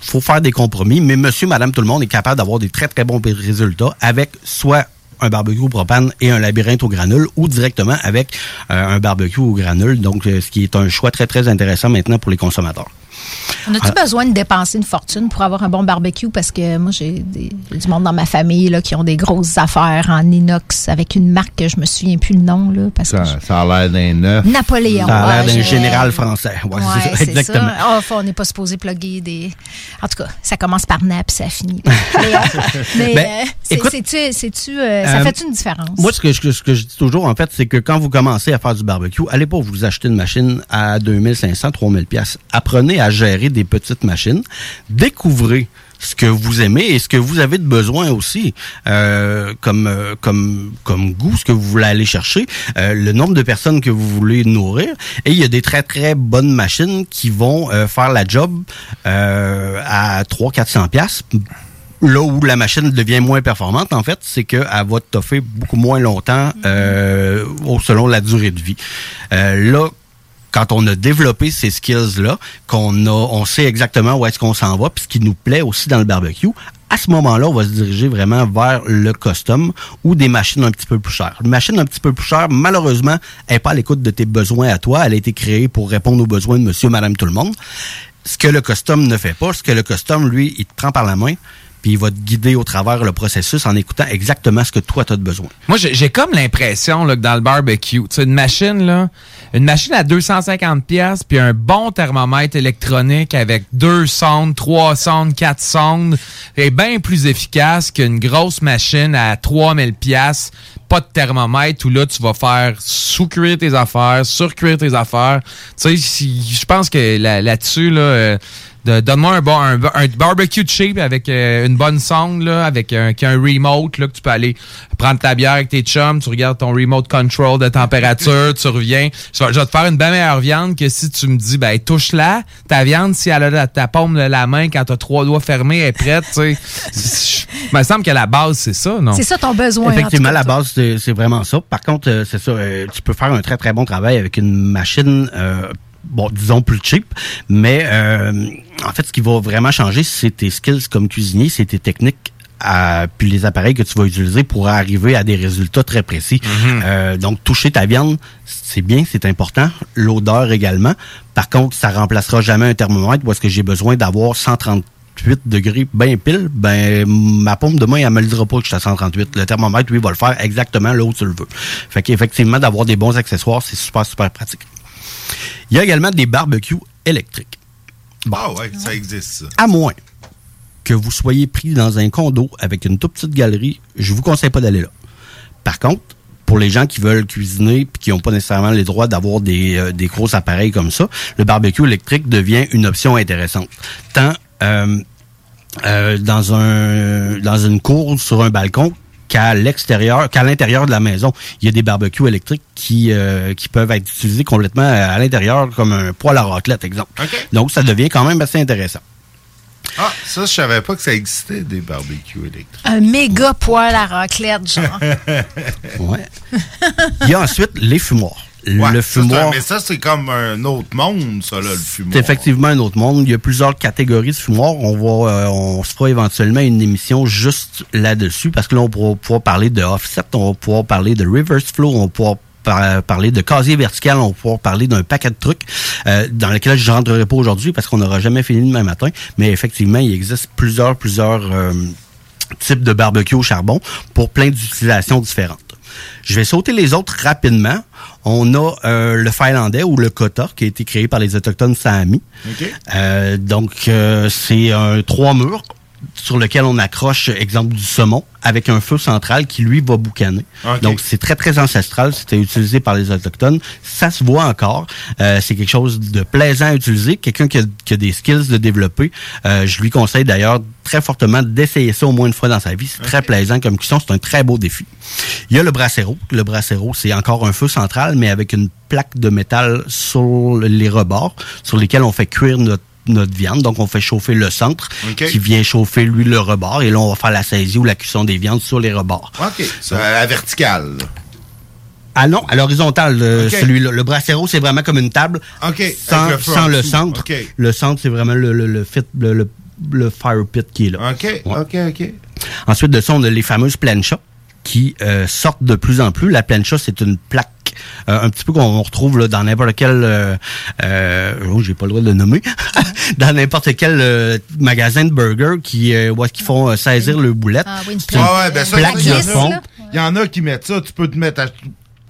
faut faire des compromis, mais monsieur, madame, tout le monde est capable d'avoir des très, très bons résultats avec soit un barbecue au propane et un labyrinthe au granule ou directement avec euh, un barbecue au granule, donc euh, ce qui est un choix très, très intéressant maintenant pour les consommateurs. On a-tu Ah. besoin de dépenser une fortune pour avoir un bon barbecue? Parce que moi, j'ai du monde dans ma famille là, qui ont des grosses affaires en inox avec une marque que je me souviens plus le nom. Là, parce que Ça, ça a l'air d'un neuf. Napoléon. Ça a l'air d'un général français. Ouais, Ouais, c'est ça, exactement. ça. Faut- on n'est pas supposé plugger des. En tout cas, ça commence par nap, ça finit. Léon. Mais Ben, euh, c'est- écoute, c'est-tu, c'est-tu, euh, ça euh, fait une différence? Moi, ce que, je, ce que je dis toujours, en fait, c'est que quand vous commencez à faire du barbecue, allez pas vous acheter une machine à 2500, 3000 pièces. Apprenez à gérer des petites machines. Découvrez ce que vous aimez et ce que vous avez de besoin aussi euh, comme euh, comme goût ce que vous voulez aller chercher euh, le nombre de personnes que vous voulez nourrir et il y a des très très bonnes machines qui vont faire la job à 3 400 pièces là où la machine devient moins performante, en fait, c'est qu'elle va toffer beaucoup moins longtemps selon la durée de vie. Là, quand on a développé ces skills-là, qu'on a, on sait exactement où est-ce qu'on s'en va, puis ce qui nous plaît aussi dans le barbecue, à ce moment-là, on va se diriger vraiment vers le custom ou des machines un petit peu plus chères. Une machine un petit peu plus chère, malheureusement, elle n'est pas à l'écoute de tes besoins à toi. Elle a été créée pour répondre aux besoins de monsieur, madame, tout le monde. Ce que le custom ne fait pas, ce que le custom, lui, il te prend par la main, puis il va te guider au travers le processus en écoutant exactement ce que toi, tu as de besoin. Moi, j'ai comme l'impression là, que dans le barbecue, tu sais, une machine, là, une machine à 250 pièces puis un bon thermomètre électronique avec deux sondes, trois sondes, quatre sondes est bien plus efficace qu'une grosse machine à 3000 pièces pas de thermomètre où là tu vas faire sous-cuire tes affaires, sur-cuire tes affaires. Tu sais, je pense que là- là-dessus là, euh, de- donne-moi un, bon, un, un barbecue cheap avec euh, une bonne sonde, là, avec un, qui a un remote, là, que tu peux aller prendre ta bière avec tes chums, tu regardes ton remote control de température, tu reviens. Je vais, je vais te faire une bien meilleure viande que si tu me dis, ben, touche-la. Ta viande, si elle a la- ta paume de la main quand t'as trois doigts fermés, elle est prête, tu sais. Il me semble que la base, c'est ça, non? C'est ça ton besoin. en Effectivement, la base, c'est c'est vraiment ça. Par contre, euh, c'est ça, euh, tu peux faire un très, très bon travail avec une machine, euh, bon, disons plus cheap, mais euh, en fait, ce qui va vraiment changer, c'est tes skills comme cuisinier, c'est tes techniques. à- puis les appareils que tu vas utiliser pour arriver à des résultats très précis. Euh, donc, toucher ta viande, c'est bien, c'est important. L'odeur également. Par contre, ça remplacera jamais un thermomètre parce que j'ai besoin d'avoir 138 degrés bien pile. Ben, ma paume de main, elle me le dira pas que je suis à 138. Le thermomètre, lui, va le faire exactement là où tu le veux. Fait qu'effectivement, d'avoir des bons accessoires, c'est super, super pratique. Il y a également des barbecues électriques. Ah ouais, ça existe, ça. À moins que vous soyez pris dans un condo avec une toute petite galerie, je vous conseille pas d'aller là. Par contre, pour les gens qui veulent cuisiner puis qui n'ont pas nécessairement les droits d'avoir des, euh, des gros appareils comme ça, le barbecue électrique devient une option intéressante. Tant euh, euh, dans un dans une cour sur un balcon qu'à l'extérieur, qu'à l'intérieur de la maison. Il y a des barbecues électriques qui euh, qui peuvent être utilisés complètement à l'intérieur comme un poêle à raclette, exemple. Donc, ça devient quand même assez intéressant. Ah, ça, je savais pas que ça existait, des barbecues électriques. Un méga poêle à raclette, genre. ouais. Il y a ensuite les fumoirs. Ouais, le ça, fumoir. mais ça, c'est comme un autre monde, ça, là, le fumoir. C'est effectivement un autre monde. Il y a plusieurs catégories de fumoirs. On va, euh, on se fera éventuellement une émission juste là-dessus parce que là, on pourra pouvoir parler de offset, on va pouvoir parler de reverse flow, on va pouvoir par- parler de casier vertical, on va pouvoir parler d'un paquet de trucs euh, dans lesquels je rentrerai pas aujourd'hui parce qu'on n'aura jamais fini demain matin. Mais effectivement, il existe plusieurs, plusieurs euh, types de barbecue au charbon pour plein d'utilisations différentes. Je vais sauter les autres rapidement. On a euh, le Finlandais ou le Kota qui a été créé par les Autochtones Sami. Euh, donc, euh, c'est un trois murs sur lequel on accroche, exemple, du saumon avec un feu central qui, lui, va boucaner. Donc, c'est très, très ancestral. C'était utilisé par les Autochtones. Ça se voit encore. Euh, c'est quelque chose de plaisant à utiliser. Quelqu'un qui a, qui a des skills de développer, euh, je lui conseille d'ailleurs très fortement d'essayer ça au moins une fois dans sa vie. C'est très plaisant comme cuisson. C'est un très beau défi. Il y a le brasero. Le brasero, c'est encore un feu central, mais avec une plaque de métal sur les rebords, sur lesquels on fait cuire notre notre viande. Donc, on fait chauffer le centre qui vient chauffer, lui, le rebord. Et là, on va faire la saisie ou la cuisson des viandes sur les rebords. OK. À la verticale. Ah non, à l'horizontale, le- OK. celui-là. Le brasero, c'est vraiment comme une table sans, le sans le centre. Le centre, c'est vraiment le, le, le, fit- le, le- le fire pit qui est là. OK. Ouais. OK, OK. Ensuite de ça, on a les fameuses planchas qui euh, sortent de plus en plus. La plancha, c'est une plaque euh, un petit peu qu'on retrouve là, dans n'importe quel euh, euh, oh, j'ai pas le droit de le nommer dans n'importe quel euh, magasin de burger qui euh, où est-ce qu'ils font euh, saisir le boulette. Ah oui, une C'est une Ouais, ben ça, plaque il y en de fond. Il y en a qui mettent ça. Tu peux te mettre à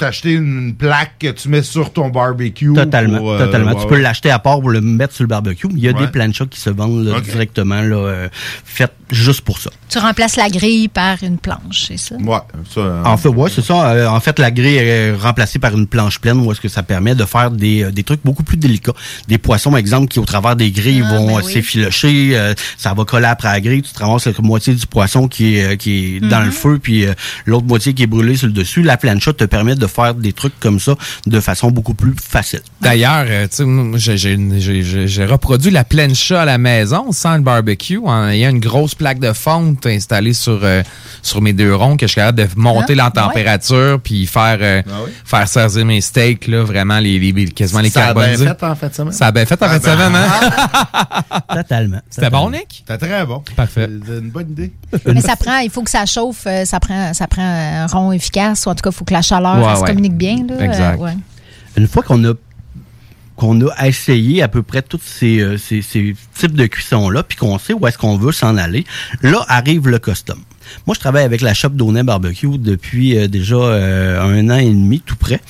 t'acheter une plaque que tu mets sur ton barbecue. Totalement, pour, euh, totalement. ouais, tu peux ouais. l'acheter à part pour le mettre sur le barbecue. Il y a Ouais. des planchas qui se vendent là, directement là, euh, faites juste pour ça. Tu remplaces la grille par une planche, c'est ça? Ouais, ça. euh, En fait, ouais, c'est ça. Euh, en fait, la grille est remplacée par une planche pleine où est-ce que ça permet de faire des, euh, des trucs beaucoup plus délicats. Des poissons, par exemple, qui au travers des grilles Ah, vont ben oui. s'effilocher, euh, ça va coller après la grille, tu te ramasses la moitié du poisson qui est, euh, qui est dans Mhm. le feu, puis euh, l'autre moitié qui est brûlée sur le dessus. La plancha te permet de faire des trucs comme ça de façon beaucoup plus facile. D'ailleurs, j'ai- reproduit la plancha à la maison sans le barbecue en ayant une grosse plaque de fonte installée sur, euh, sur mes deux ronds que je suis capable de monter Ah, la température puis faire, euh, Ah oui? faire servir mes steaks, là, vraiment les, les- quasiment les Ça a bien carbonisés. fait en fait semaine. Ça a bien fait en Ah de ben, semaine, hein? Totalement. C'était bon, Nick? C'était très bon. Parfait. C'est une bonne idée. Mais ça prend, il faut que ça chauffe, euh, ça prend, ça prend un rond efficace, ou en tout cas, il faut que la chaleur Ouais, se ouais. communique bien. Là, Exact. Euh, ouais. Une fois qu'on a qu'on a essayé à peu près tous ces, euh, ces, ces types de cuissons-là, puis qu'on sait où est-ce qu'on veut s'en aller, là arrive le custom. Moi, je travaille avec la shop d'Aunay Barbecue depuis euh, déjà euh, un an et demi, tout près.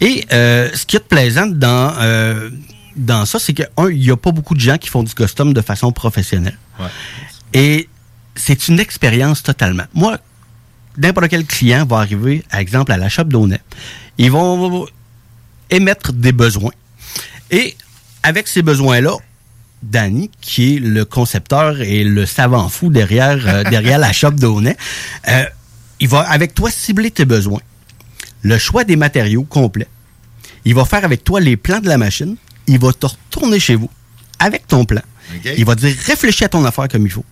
Et euh, ce qui est de plaisant dans, euh, dans ça, c'est que, un, il n'y a pas beaucoup de gens qui font du custom de façon professionnelle. Et c'est une expérience totalement. Moi, n'importe quel client va arriver, par exemple, à la shop d'Aunay. Ils vont émettre des besoins. Et avec ces besoins-là, Danny, qui est le concepteur et le savant fou derrière, euh, derrière la shop d'Aunay, euh, il va avec toi cibler tes besoins, le choix des matériaux complets. Il va faire avec toi les plans de la machine. Il va te retourner chez vous avec ton plan. Il va dire réfléchis à ton affaire comme il faut.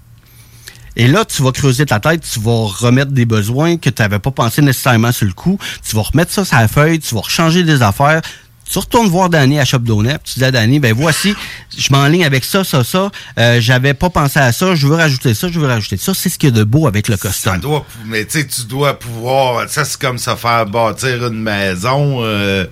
Et là, tu vas creuser ta tête, tu vas remettre des besoins que tu n'avais pas pensé nécessairement sur le coup. Tu vas remettre ça sur la feuille, tu vas rechanger des affaires. Tu retournes voir Danny à Shop tu dis à Danny, ben voici, je m'enligne avec ça, ça, ça. Euh, J'avais pas pensé à ça, je veux rajouter ça, je veux rajouter ça. C'est ce qu'il y a de beau avec le custom. Ça doit, mais tu sais, tu dois pouvoir. Ça, c'est comme ça faire bâtir une maison. euh,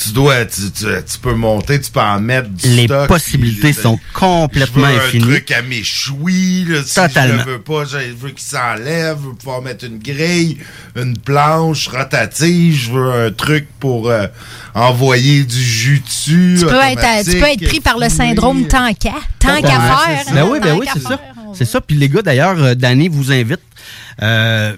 tu dois, tu, tu, tu peux monter, tu peux en mettre du Les stock, possibilités puis, sont complètement je veux infinies. un truc à méchoui, là, si Totalement. je le veux pas, je veux qu'il s'enlève, je veux pouvoir mettre une grille, une planche rotative, je veux un truc pour euh, envoyer du jus dessus. Tu peux, être, euh, tu peux être pris par le syndrome tant qu'à. Tant qu'à faire. Ben hein, oui, ben oui, c'est ça. C'est ça. Puis les gars, d'ailleurs, euh, Danny vous invite, euh,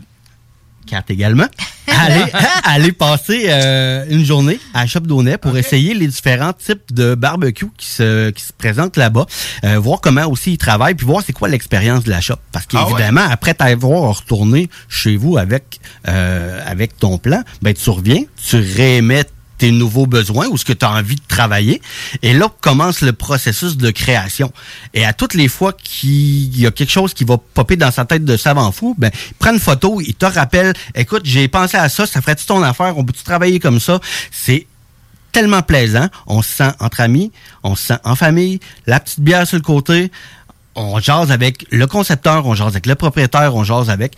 Kat également, aller, aller passer euh, une journée à Shop Donnet pour essayer les différents types de barbecue qui se, qui se présentent là-bas, euh, voir comment aussi ils travaillent, puis voir c'est quoi l'expérience de la shop. Parce Ah qu'évidemment, après t'avoir retourné chez vous avec, euh, avec ton plan, ben tu reviens, tu réémets tes nouveaux besoins ou ce que tu as envie de travailler. Et là commence le processus de création. Et à toutes les fois qu'il y a quelque chose qui va popper dans sa tête de savant fou, ben, il prend une photo, il te rappelle, écoute, j'ai pensé à ça, ça ferait-tu ton affaire, on peut-tu travailler comme ça? C'est tellement plaisant. On se sent entre amis, on se sent en famille, la petite bière sur le côté, on jase avec le concepteur, on jase avec le propriétaire, on jase avec...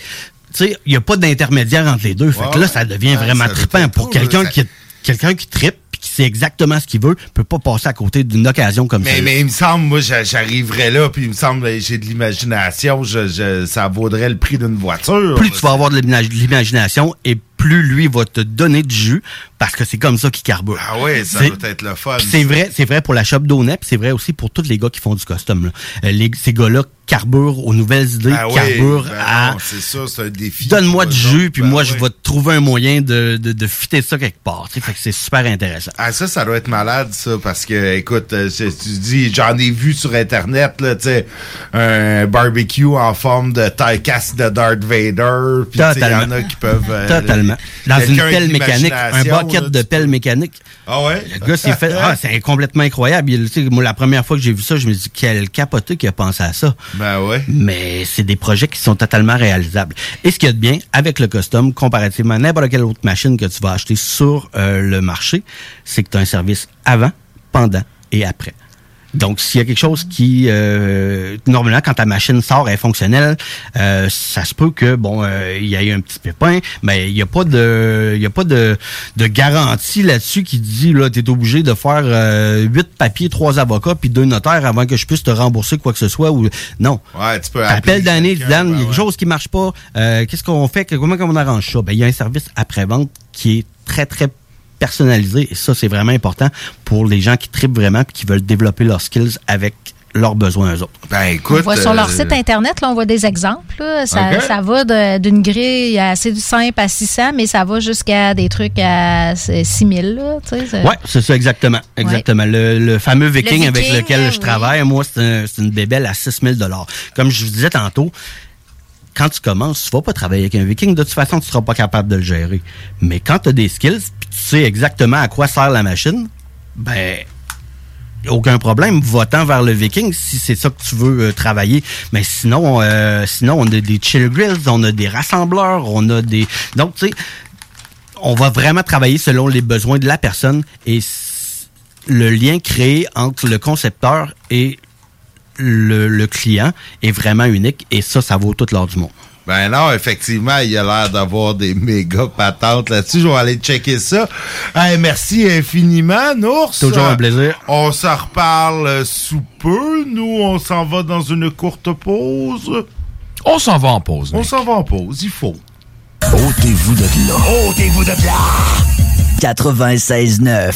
Tu sais, il n'y a pas d'intermédiaire entre les deux. Fait que là, ça devient Ouais, vraiment trippant pour cool, quelqu'un qui quelqu'un qui trippe puis qui sait exactement ce qu'il veut, peut pas passer à côté d'une occasion comme Mais, ça. mais il me semble, moi, j'a- j'arriverais là, puis il me semble, euh, j'ai de l'imagination, je, je- ça vaudrait le prix d'une voiture. plus tu vas avoir de l'imagination et plus lui va te donner du jus parce que c'est comme ça qu'il carbure. Ah ouais, ça C'est- doit être le fun. C'est vrai, c'est vrai pour la shop d'Onet, puis c'est vrai aussi pour tous les gars qui font du custom. Là. Euh, les- ces gars-là carburent aux nouvelles idées, Ah oui, carburent ben à non, c'est ça, c'est un défi. donne-moi du jus, puis Ben moi ouais. je vais te trouver un moyen de, de, de fitter ça quelque part. Tu sais, Fait que c'est super intéressant. Ah, ça, ça doit être malade, ça, parce que, écoute, euh, tu dis, j'en ai vu sur Internet, là, tu sais, un barbecue en forme de taille casse de Darth Vader, puis il y en Totalement. a qui peuvent... euh, Dans une pelle mécanique, un bucket de pelle mécanique. Ah ouais? Le gars s'est fait. Ah, c'est complètement incroyable. Il- moi, la première fois que j'ai vu ça, je me dis quel capoté qui a pensé à ça. Ben ouais. Mais c'est des projets qui sont totalement réalisables. Et ce qu'il y a de bien avec le custom, comparativement à n'importe quelle autre machine que tu vas acheter sur euh, le marché, c'est que tu as un service avant, pendant et après. Donc, s'il y a quelque chose qui, euh, normalement, quand ta machine sort, elle est fonctionnelle, euh, ça se peut que, bon, euh, il y ait eu un petit pépin, mais il n'y a pas de, il y a pas de, de garantie là-dessus qui dit, là, t'es obligé de faire euh, huit papiers, trois avocats, puis deux notaires avant que je puisse te rembourser quoi que ce soit ou non. Ouais, tu peux Danny, quelqu'un, Dan, il y a quelque chose qui marche pas. Euh, Qu'est-ce qu'on fait? Comment on arrange ça? Ben, il y a un service après-vente qui est très, très personnalisé. Et ça, c'est vraiment important pour les gens qui tripent vraiment puis qui veulent développer leurs skills avec leurs besoins eux autres. Ben, On écoute... voit sur leur euh, site Internet, là, on voit des exemples. là. Ça, ça va d'une grille assez simple à 600, mais ça va jusqu'à des trucs à 6000. Là, tu sais, c'est- Ouais, c'est ça, exactement. Exactement. Le, le fameux Viking, Le avec lequel je oui. travaille, moi, c'est un- c'est une bébelle à 6000 Comme je vous disais tantôt, quand tu commences, tu vas pas travailler avec un Viking. De toute façon, tu seras pas capable de le gérer. Mais quand tu as des skills, tu sais exactement à quoi sert la machine, ben, aucun problème, va-t'en vers le Viking si c'est ça que tu veux euh, travailler. Mais sinon, euh, sinon, on a des chill grills, on a des rassembleurs, on a des... Donc, tu sais, on va vraiment travailler selon les besoins de la personne et le lien créé entre le concepteur et le, le client est vraiment unique et ça, ça vaut toute l'or du monde. Ben non, effectivement, il a l'air d'avoir des méga patentes là-dessus. Je vais aller checker ça. Hey, merci infiniment, Nours. Toujours un plaisir. On se reparle euh, sous peu. Nous, on s'en va dans une courte pause. On s'en va en pause. On s'en va en pause, il faut. Ôtez-vous de là. Ôtez-vous de là. 96.9.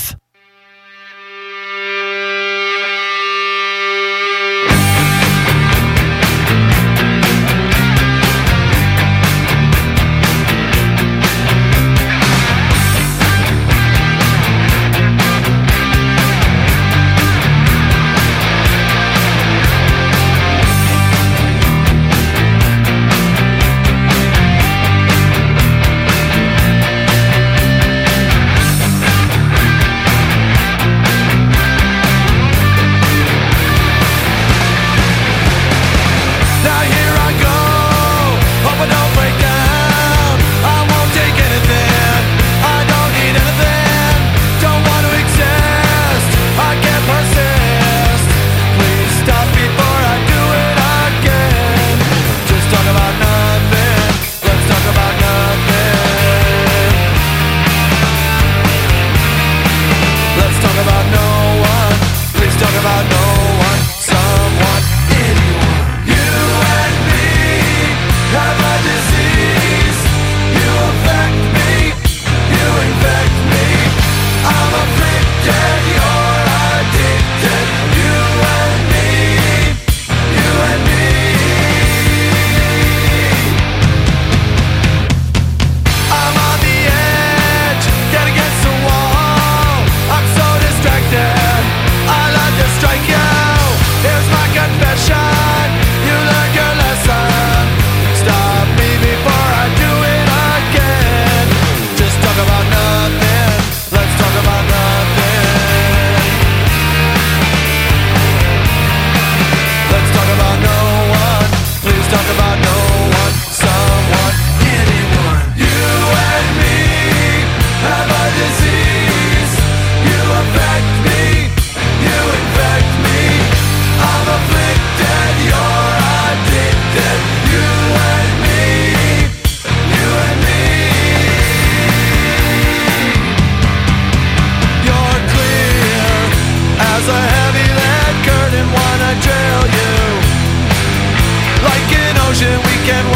can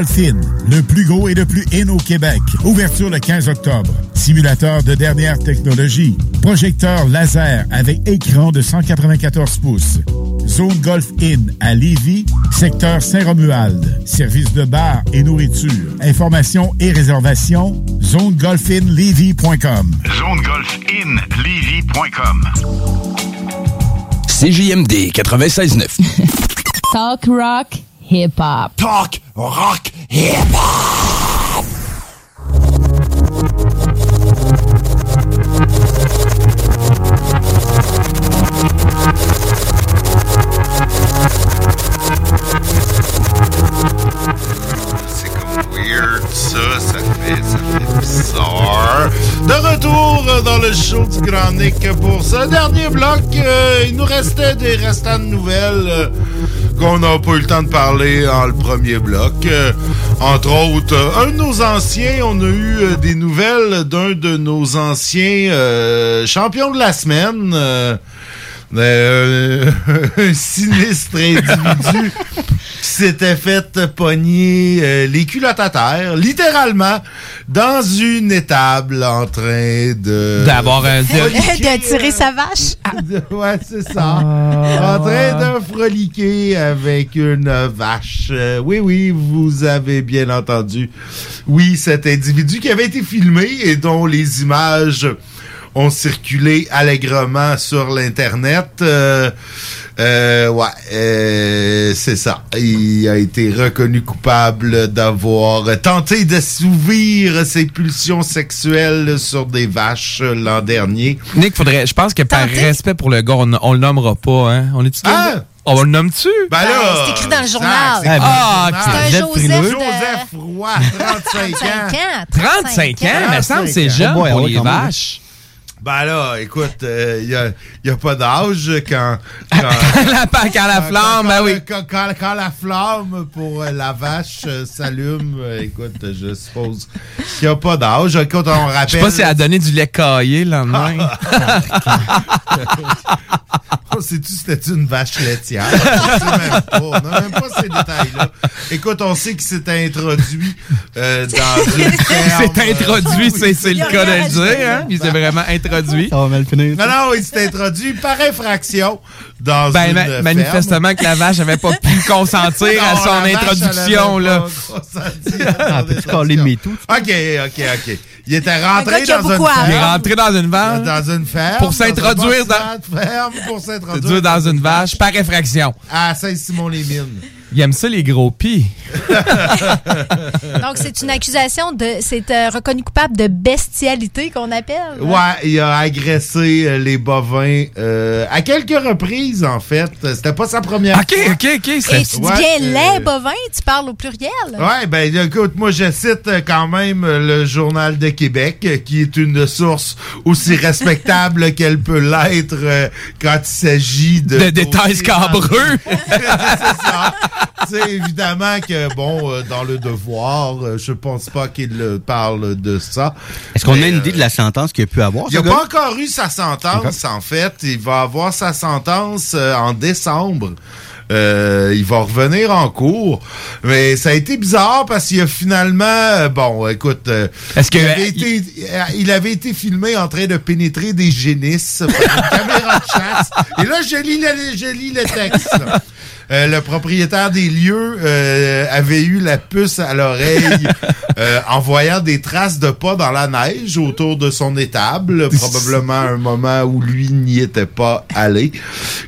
Zone Golf In, le plus gros et le plus in au Québec. Ouverture le 15 octobre. Simulateur de dernière technologie. Projecteur laser avec écran de 194 pouces. Zone Golf In à Lévis, secteur Saint-Romuald. Service de bar et nourriture. Informations et réservations, zonegolfinlevy.com. ZoneGolfInLevy.com CJMD 96.9. Talk rock, hip hop. Talk rock, C'est comme weird, ça, ça fait, ça fait bizarre. De retour dans le show du Grand Nick pour ce dernier bloc. euh, il nous restait des restants de nouvelles euh, qu'on n'a pas eu le temps de parler en le premier bloc. Euh, entre autres, euh, un de nos anciens, on a eu euh, des nouvelles d'un de nos anciens euh, champions de la semaine. un sinistre individu s'était fait pogner euh, les culottes à terre, littéralement, dans une étable en train de... D'avoir un- de- de tirer sa vache. ouais, c'est ça. en train de froliquer avec une vache. Euh, oui, oui, vous avez bien entendu. Oui, cet individu qui avait été filmé et dont les images ont circulé allègrement sur l'Internet. Euh, euh, ouais, euh, c'est ça. Il a été reconnu coupable d'avoir tenté d'assouvir ses pulsions sexuelles sur des vaches l'an dernier. Nick, faudrait, je pense que par respect pour le gars, on, on le nommera pas, hein. On est-tu Ah! On le nomme-tu? Ben là, c'est écrit dans le journal. c'est Ah, écrit dans ok. le C'est un journal. Joseph de- Joseph Roy, 35 ans. 35 ans, mais ça semble que c'est 35 jeune ans. pour les vaches. Ben là, écoute, il n'y a, y a pas d'âge quand... Quand la, quand la flamme, ben oui. Quand, quand- quand la flamme pour euh, la vache euh, s'allume, euh, écoute, je suppose qu'il n'y a pas d'âge. Écoute, on rappelle... Je sais pas si elle a donné du lait caillé le lendemain. On sait-tu c'était une vache laitière? On sait même pas. On n'a même pas ces détails-là. Écoute, on sait qu'il s'est introduit euh, dans une ferme. Il s'est introduit, c'est c'est le cas de le dire, hein. Il s'est vraiment introduit. Ça va mal finir. Non, non, il s'est introduit par infraction dans Ben, une ma- ferme. manifestement que la vache n'avait pas pu consentir à Non, son la vache, introduction, là. avait pas consenti à son Ah, peux-tu caler mes tout? OK, OK, OK. Il était rentré dans une à ferme. Il est rentré dans une vache. Dans une ferme. Pour s'introduire dans... dans- un bâtiment de ferme pour C'est s'introduire dans une vache par effraction. à Saint-Simon-les-Mines. Il aime ça, les gros pis. Donc, c'est une accusation de. C'est euh, reconnu coupable de bestialité qu'on appelle. Ouais, il a agressé euh, les bovins euh, à quelques reprises, en fait. C'était pas sa première OK, fois. OK, OK. Et tu dis Ouais, bien euh, les bovins, tu parles au pluriel. Ouais, ben écoute, moi je cite quand même le Journal de Québec, qui est une source aussi respectable qu'elle peut l'être euh, quand il s'agit de... De détails scabreux. c'est ça. C'est évidemment que, bon, euh, dans le devoir, euh, je pense pas qu'il euh, parle de ça. Est-ce qu'on a une euh, idée de la sentence qu'il a pu avoir? Il n'a pas encore eu sa sentence, en fait. Il va avoir sa sentence euh, en décembre. Euh, il va revenir en cours. Mais ça a été bizarre parce qu'il a finalement... euh, bon, écoute... euh, Est-ce que- il, avait été, euh, il avait été filmé en train de pénétrer des génisses par une caméra de chasse. Et là, je lis le, je lis le texte. là. Euh, le propriétaire des lieux euh, avait eu la puce à l'oreille euh, en voyant des traces de pas dans la neige autour de son étable, probablement un moment où lui n'y était pas allé.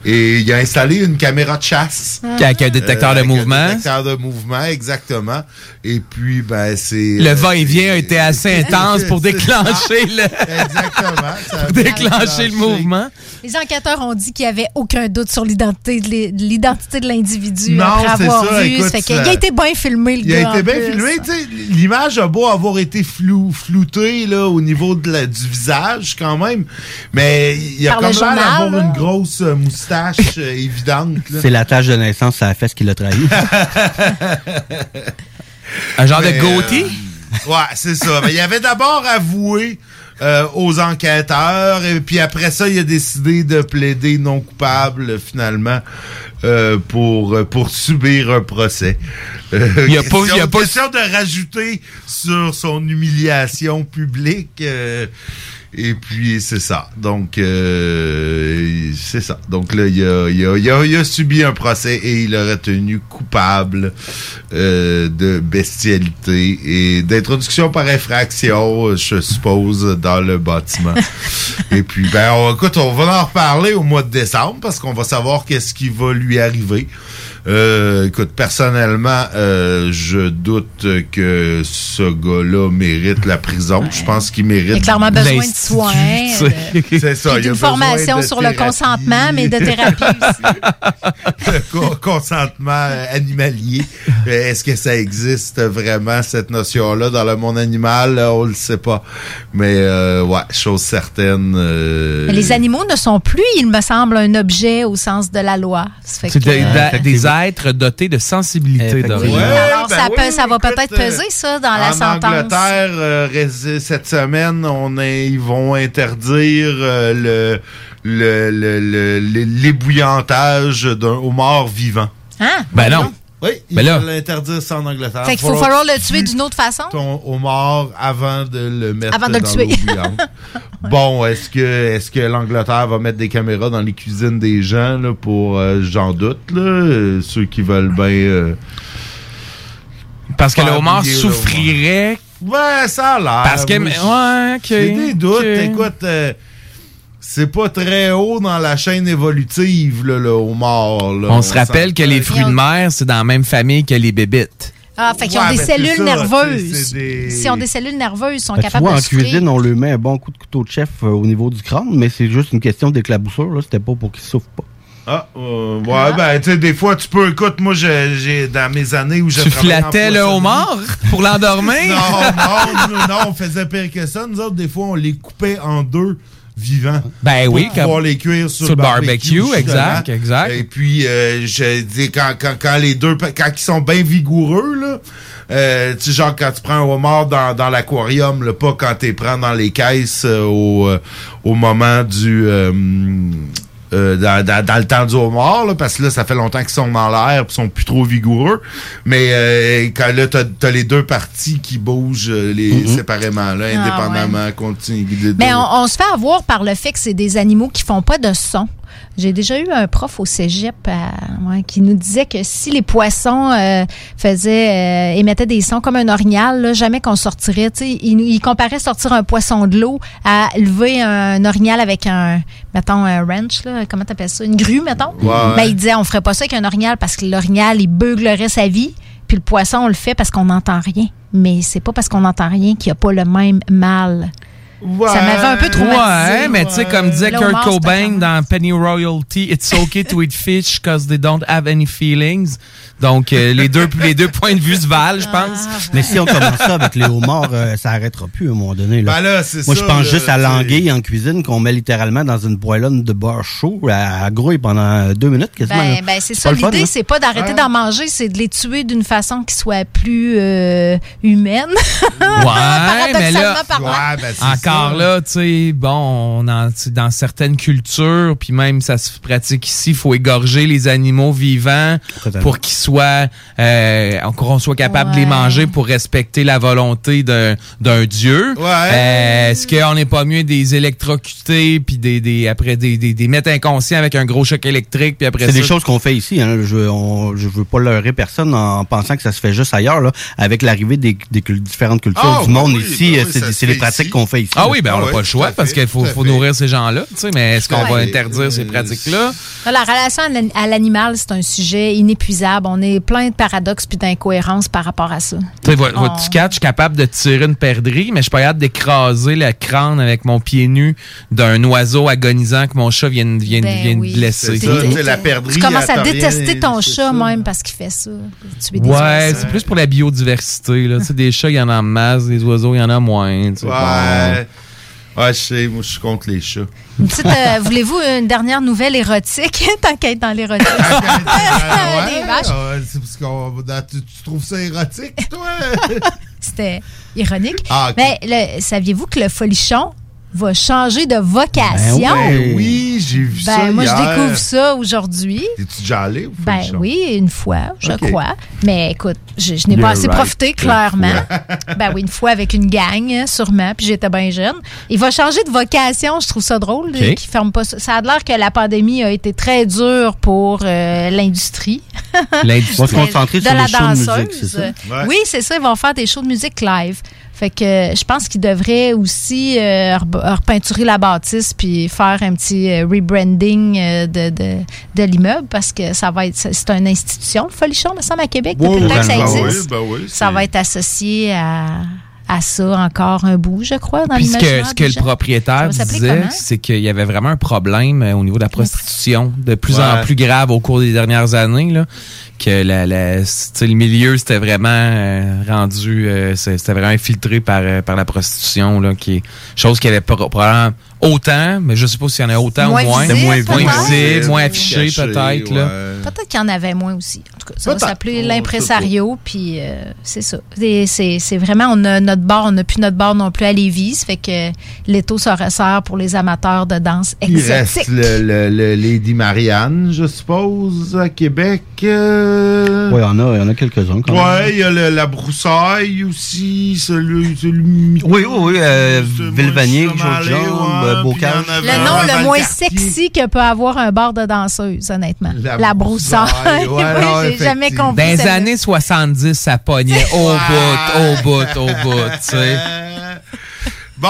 Et il a installé une caméra de chasse. Qui a- qui a un détecteur de avec mouvement. Un détecteur de mouvement, exactement. Et puis, ben, c'est... Le euh, va-et-vient a été assez intense pour déclencher le, Exactement. Ça pour déclencher le mouvement. Les enquêteurs ont dit qu'il n'y avait aucun doute sur l'identité de l'identité de l'individu Non, après c'est avoir ça, vu. écoute, Ça fait qu'il ça- a été bien filmé, le Il a gars, été en bien plus. filmé. tu sais, L'image a beau avoir été flou, floutée là, au niveau de la- du visage quand même, mais il a Par quand même là. une grosse euh, moustache euh, évidente. C'est la tâche de naissance, ça a fait ce qu'il a trahi. Un genre Mais, de goatee? euh, ouais, c'est ça. Mais il avait d'abord avoué euh, aux enquêteurs, et puis après ça, il a décidé de plaider non coupable finalement. euh, pour euh, pour subir un procès. Euh, Il y a pas- il y a pas- question de rajouter sur son humiliation publique. Et puis, c'est ça. Donc, euh, c'est ça. Donc là, il a, il, a, il, a, il a subi un procès et il est retenu coupable euh, de bestialité et d'introduction par infraction, je suppose, dans le bâtiment. et puis, ben, on- écoute, on va en reparler au mois de décembre parce qu'on va savoir qu'est-ce qui va lui arriver. Euh, écoute, personnellement, euh, je doute que ce gars-là mérite la prison. Je pense qu'il mérite. Il a clairement besoin de soins. de- C'est ça. puis il a d'une besoin formation de sur le consentement, mais de thérapie aussi. le co- consentement euh, animalier. Euh, Est-ce que ça existe vraiment, cette notion-là, dans le monde animal? Euh, On le sait pas. Mais, euh, ouais, chose certaine. euh, Mais les animaux ne sont plus, il me semble, un objet au sens de la loi. C'est des, des êtres dotés de sensibilité d'origine. Alors, ben ça, oui, peut- ça va peut-être euh, peser, ça, dans la en sentence. Angleterre, euh, cette semaine, on est- ils vont interdire euh, le le- le- le- le- l'ébouillantage d'un homard vivant. Hein? Ben non. Oui, Ben là. veulent interdire ça en Angleterre. Fait qu'il faut falloir le tuer d'une autre façon? ton homard avant de le mettre Avant de le dans tuer. l'eau bouillante. Bon, est-ce que est-ce que l'Angleterre va mettre des caméras dans les cuisines des gens là, pour euh, j'en doute là, euh, ceux qui veulent bien euh, Parce que le homard le souffrirait. Ouais, ça a l'air. Parce que- ouais, ok, J'ai des doutes. Écoute, euh, c'est pas très haut dans la chaîne évolutive, là, le homard. là. On se rappelle que les fruits de mer, c'est dans la même famille que les bébites. Ah, fait qu'ils ont Ouais, des ben, cellules ça, nerveuses. des- S'ils ont des cellules nerveuses, ils sont Ben, tu capables vois, de en souffrir. cuisine, on lui met un bon coup de couteau de chef euh, au niveau du crâne, mais c'est juste une question d'éclaboussure. là. C'était pas pour qu'il souffre pas. Ah, euh, ouais, ben, tu sais, des fois, tu peux, écoute, moi, j'ai, dans mes années où j'ai Tu flattais le homard pour l'endormir? Non, non, non, non, on faisait pire que ça. Nous autres, des fois, on les coupait en deux vivants. Ben oui, Pour pouvoir les cuire sur, sur le le barbecue. exact, exact. Et puis, euh, je dis, quand, quand, quand les deux, quand ils sont bien vigoureux, là, euh, tu sais, genre quand tu prends un homard dans, dans l'aquarium, là, pas quand tu prends dans les caisses euh, au, euh, au moment du... euh, dans, dans- dans le temps du homard, là, parce que là, ça fait longtemps qu'ils sont dans l'air et sont plus trop vigoureux. Mais euh, quand là, t'as as les deux parties qui bougent euh, les, Mm-hmm. séparément, là, Ah, indépendamment, continue. de- de- Mais on, on se fait avoir par le fait que c'est des animaux qui font pas de son. J'ai déjà eu un prof au cégep à- ouais, qui nous disait que si les poissons euh, faisaient euh, émettaient des sons comme un orignal, là, jamais qu'on sortirait. Il, il comparait sortir un poisson de l'eau à lever un, orignal avec un, mettons, un wrench, là, comment t'appelles ça, une grue, mettons. Ouais. Ben, il disait on ferait pas ça avec un orignal parce que l'orignal, il beuglerait sa vie. Puis le poisson, on le fait parce qu'on n'entend rien. Mais c'est pas parce qu'on n'entend rien qu'il n'y a pas le même mal. Ça m'avait un peu traumatisé. Ouais, mais tu sais, comme disait Kurt Cobain dans Penny Royalty, it's okay to eat fish because they don't have any feelings. Donc, euh, les, deux, les deux points de vue se valent, je pense. Mais si on commence ça avec les homards, euh, ça arrêtera plus à un moment donné. Là. Ben là, c'est Moi, je pense là, juste à l'anguille en cuisine qu'on met littéralement dans une poêlonne de beurre chaud. à grouille pendant deux minutes quasiment. Ben, ben, c'est ça. L'idée, hein? c'est pas d'arrêter d'en manger, c'est de les tuer d'une façon qui soit plus euh, humaine. Ouais, mais là. Ouais, ben, encore ça. là, tu sais, bon, on en- tu sais, dans certaines cultures, puis même ça se pratique ici, il faut égorger les animaux vivants Totalement. pour qu'ils soient, euh, qu'on soit capable de les manger pour respecter la volonté d'un d'un dieu. Ouais. Euh, Est-ce qu'on n'est pas mieux des électrocutés puis des, des après des, des, des mettre inconscients avec un gros choc électrique puis après C'est des choses qu'on fait ici. Hein. Je, on- je veux pas leurrer personne en pensant que ça se fait juste ailleurs. Là. Avec l'arrivée des, des cul- différentes cultures Ah, du monde oui, ici, ben euh, oui, c'est les pratiques qu'on fait ici. Ah oui, ben on n'a pas le choix parce qu'il faut, faut nourrir ces gens-là, tu sais, mais est-ce qu'on va interdire ces pratiques-là? La relation à l'an- à l'animal, c'est un sujet inépuisable. On est plein de paradoxes puis d'incohérences par rapport à ça. Tu sais, vo- On- votre catch, je suis capable de tirer une perdrix, mais je suis pas capable d'écraser le crâne avec mon pied nu d'un oiseau agonisant que mon chat vient, de- vient, Ben vient de oui. blesser. C'est ça, tu la perdrix. Tu commences à détester ton chat ça. même parce qu'il fait ça. Ouais, c'est plus pour la biodiversité. Là. Tu sais, des chats, il y en a en masse, des oiseaux, il y en a moins. tu. Ouais. Ouais, je sais, moi, je suis contre les chats. Une petite, euh, Voulez-vous une dernière nouvelle érotique? Être dans l'érotique. Ah, Des ouais, vaches. c'est parce qu'on dans- tu, tu trouves ça érotique, toi? C'était ironique. Ah, ok. Mais le- saviez-vous que le folichon va changer de vocation. Ben oui, j'ai vu Ben, ça moi, hier. je découvre ça aujourd'hui. Es-tu déjà allé au Ben oui, une fois, je crois. Mais écoute, je, je n'ai pas assez right. profité, clairement. ben oui, une fois avec une gang, hein, sûrement, puis j'étais bien jeune. Il va changer de vocation, je trouve ça drôle, qu'il ferme pas ça. Ça a l'air que la pandémie a été très dure pour euh, l'industrie. L'industrie. De sur la les shows de musique, danseuse. c'est ça? Ouais. Oui, c'est ça, ils vont faire des shows de musique live. Fait que euh, je pense qu'ils devraient aussi euh, re- repeinturer la bâtisse puis faire un petit euh, rebranding euh, de, de, de l'immeuble parce que ça va être c'est une institution, le Folichon, me semble, à Québec, Oui, depuis le temps que ça ben oui, existe. ben oui, ça c'est- va être associé à, à ça encore un bout, je crois, dans Puis ce que, ce que le propriétaire disait, c'est qu'il y avait vraiment un problème euh, au niveau de la prostitution, de plus en plus grave au cours des dernières années. Là, que la, la- le milieu c'était vraiment euh, rendu, euh, c'était vraiment infiltré par, euh, par la prostitution, là, qui est chose qui avait pro- probablement autant, mais je sais pas s'il y en a autant Moins ou moins. visible, moins, visible, moins affiché Caché, peut-être. là. Peut-être qu'il y en avait moins aussi. En tout cas, ça va s'appeler l'impresario, puis euh, c'est ça. Et C'est c'est vraiment, on a notre bar, on n'a plus notre bar non plus à Lévis, ça fait que l'étau se resserre pour les amateurs de danse Il exotique. reste le, le- le Lady Marianne, je suppose, à Québec. euh. Oui, il y en a, il y en a quelques-uns quand même. Ouais, il y a le- la broussaille aussi, celui... celui Oui, oui, oui. Euh, Villevanier, Bocage. avait Le nom le moins sexy que peut avoir un bar de danseuse, honnêtement. La, La broussaille. ouais, J'ai jamais compris. Dans les années 70, ça pognait au bout, au bout, au bout, tu sais. Bon,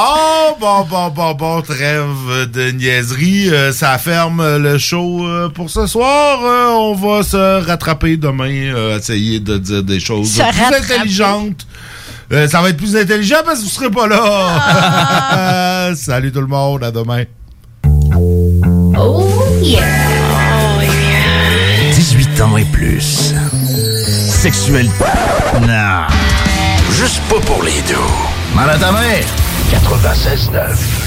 bon, bon, bon, bon, trêve de niaiserie. Euh, ça ferme le show euh, pour ce soir. Euh, on va se rattraper demain, euh, essayer de dire des choses Se plus rattraper. intelligentes. Euh, ça va être plus intelligent parce que vous serez pas là. Salut tout le monde, à demain. Oh yeah. 18 ans et plus. Sexuel. Non. Juste pas pour les deux. Mal à ta mère. 96.9.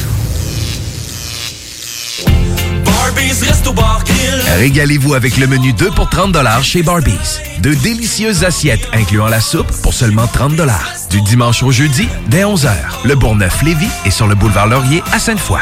Régalez-vous avec le menu 2 pour 30 chez Barbies. De délicieuses assiettes incluant la soupe pour seulement 30 Du dimanche au jeudi, dès 11h. Le Bourgneuf-Lévis est sur le boulevard Laurier à Sainte-Foy.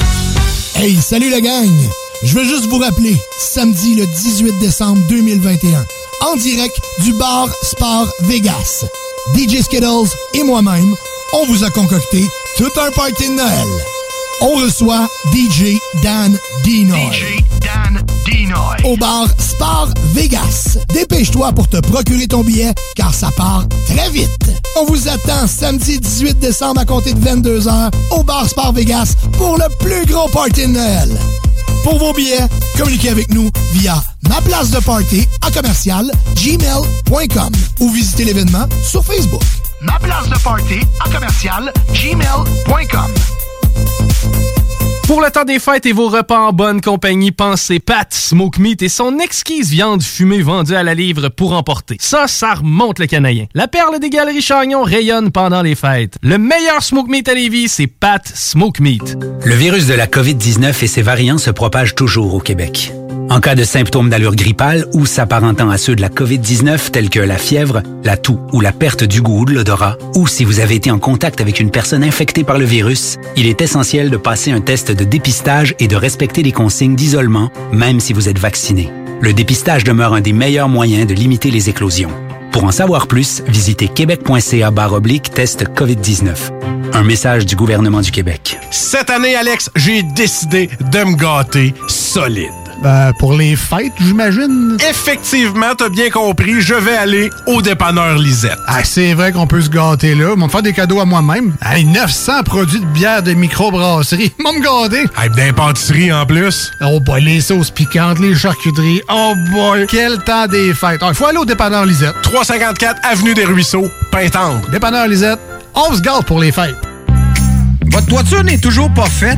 Hey, salut la gang! Je veux juste vous rappeler, samedi le 18 décembre 2021, en direct du bar Sport Vegas. DJ Skittles et moi-même, on vous a concocté tout un party de Noël. On reçoit DJ Dan Dan Dinoy. Au bar Sport Vegas. Dépêche-toi pour te procurer ton billet, car ça part très vite. On vous attend samedi 18 décembre à compter de 22h au bar Sport Vegas pour le plus gros party de Noël. Pour vos billets, communiquez avec nous via ma place de party à commercial gmail.com ou visitez l'événement sur Facebook. Ma place de party à commercial gmail.com. Pour le temps des fêtes et vos repas en bonne compagnie, pensez Pat Smoke Meat et son exquise viande fumée vendue à la livre pour emporter. Ça, ça remonte le canadien. La perle des galeries Chagnon rayonne pendant les fêtes. Le meilleur Smoke Meat à Lévis, c'est Pat Smoke Meat. Le virus de la COVID-19 et ses variants se propagent toujours au Québec. En cas de symptômes d'allure grippale ou s'apparentant à ceux de la COVID-19 tels que la fièvre, la toux ou la perte du goût ou de l'odorat, ou si vous avez été en contact avec une personne infectée par le virus, il est essentiel de passer un test de dépistage et de respecter les consignes d'isolement, même si vous êtes vacciné. Le dépistage demeure un des meilleurs moyens de limiter les éclosions. Pour en savoir plus, visitez québec.ca oblique test COVID-19. Un message du gouvernement du Québec. Cette année, Alex, j'ai décidé de me gâter solide. Ben, pour les fêtes, j'imagine. Effectivement, t'as bien compris, je vais aller au dépanneur Lisette. Ah, c'est vrai qu'on peut se gâter là. Ils vont me faire des cadeaux à moi-même. Hey, 900 produits de bière de microbrasserie. Ils vont me gâter. Hey, d'impantisserie en plus. Oh boy, les sauces piquantes, les charcuteries. Oh boy, quel temps des fêtes. Il faut aller au dépanneur Lisette. 354 Avenue des Ruisseaux, Pintante. Dépanneur Lisette, on se gâte pour les fêtes. Votre toiture n'est toujours pas faite?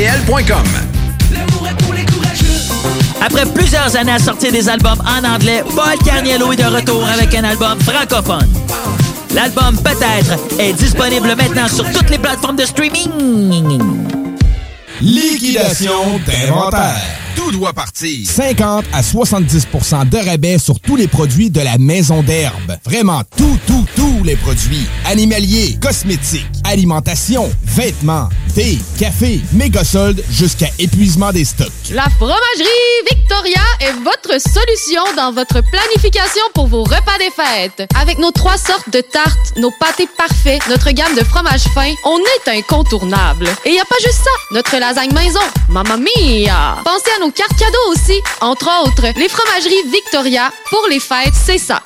Après plusieurs années à sortir des albums en anglais, Paul Carniello est de retour avec un album francophone. L'album Peut-être est disponible maintenant sur toutes les plateformes de streaming. Liquidation d'inventaire. Tout doit partir. 50 à 70% de rabais sur tous les produits de la maison d'herbe. Vraiment tout, tout, tous les produits. Animaliers, cosmétiques, alimentation, vêtements, thé, café, méga soldes jusqu'à épuisement des stocks. La fromagerie Victoria est votre solution dans votre planification pour vos repas des fêtes. Avec nos trois sortes de tartes, nos pâtés parfaits, notre gamme de fromages fins, on est incontournable. Et il n'y a pas juste ça, notre lasagne maison, mamma mia! Pensez à nos cartes cadeaux aussi, entre autres, les fromageries Victoria, pour les fêtes, c'est ça.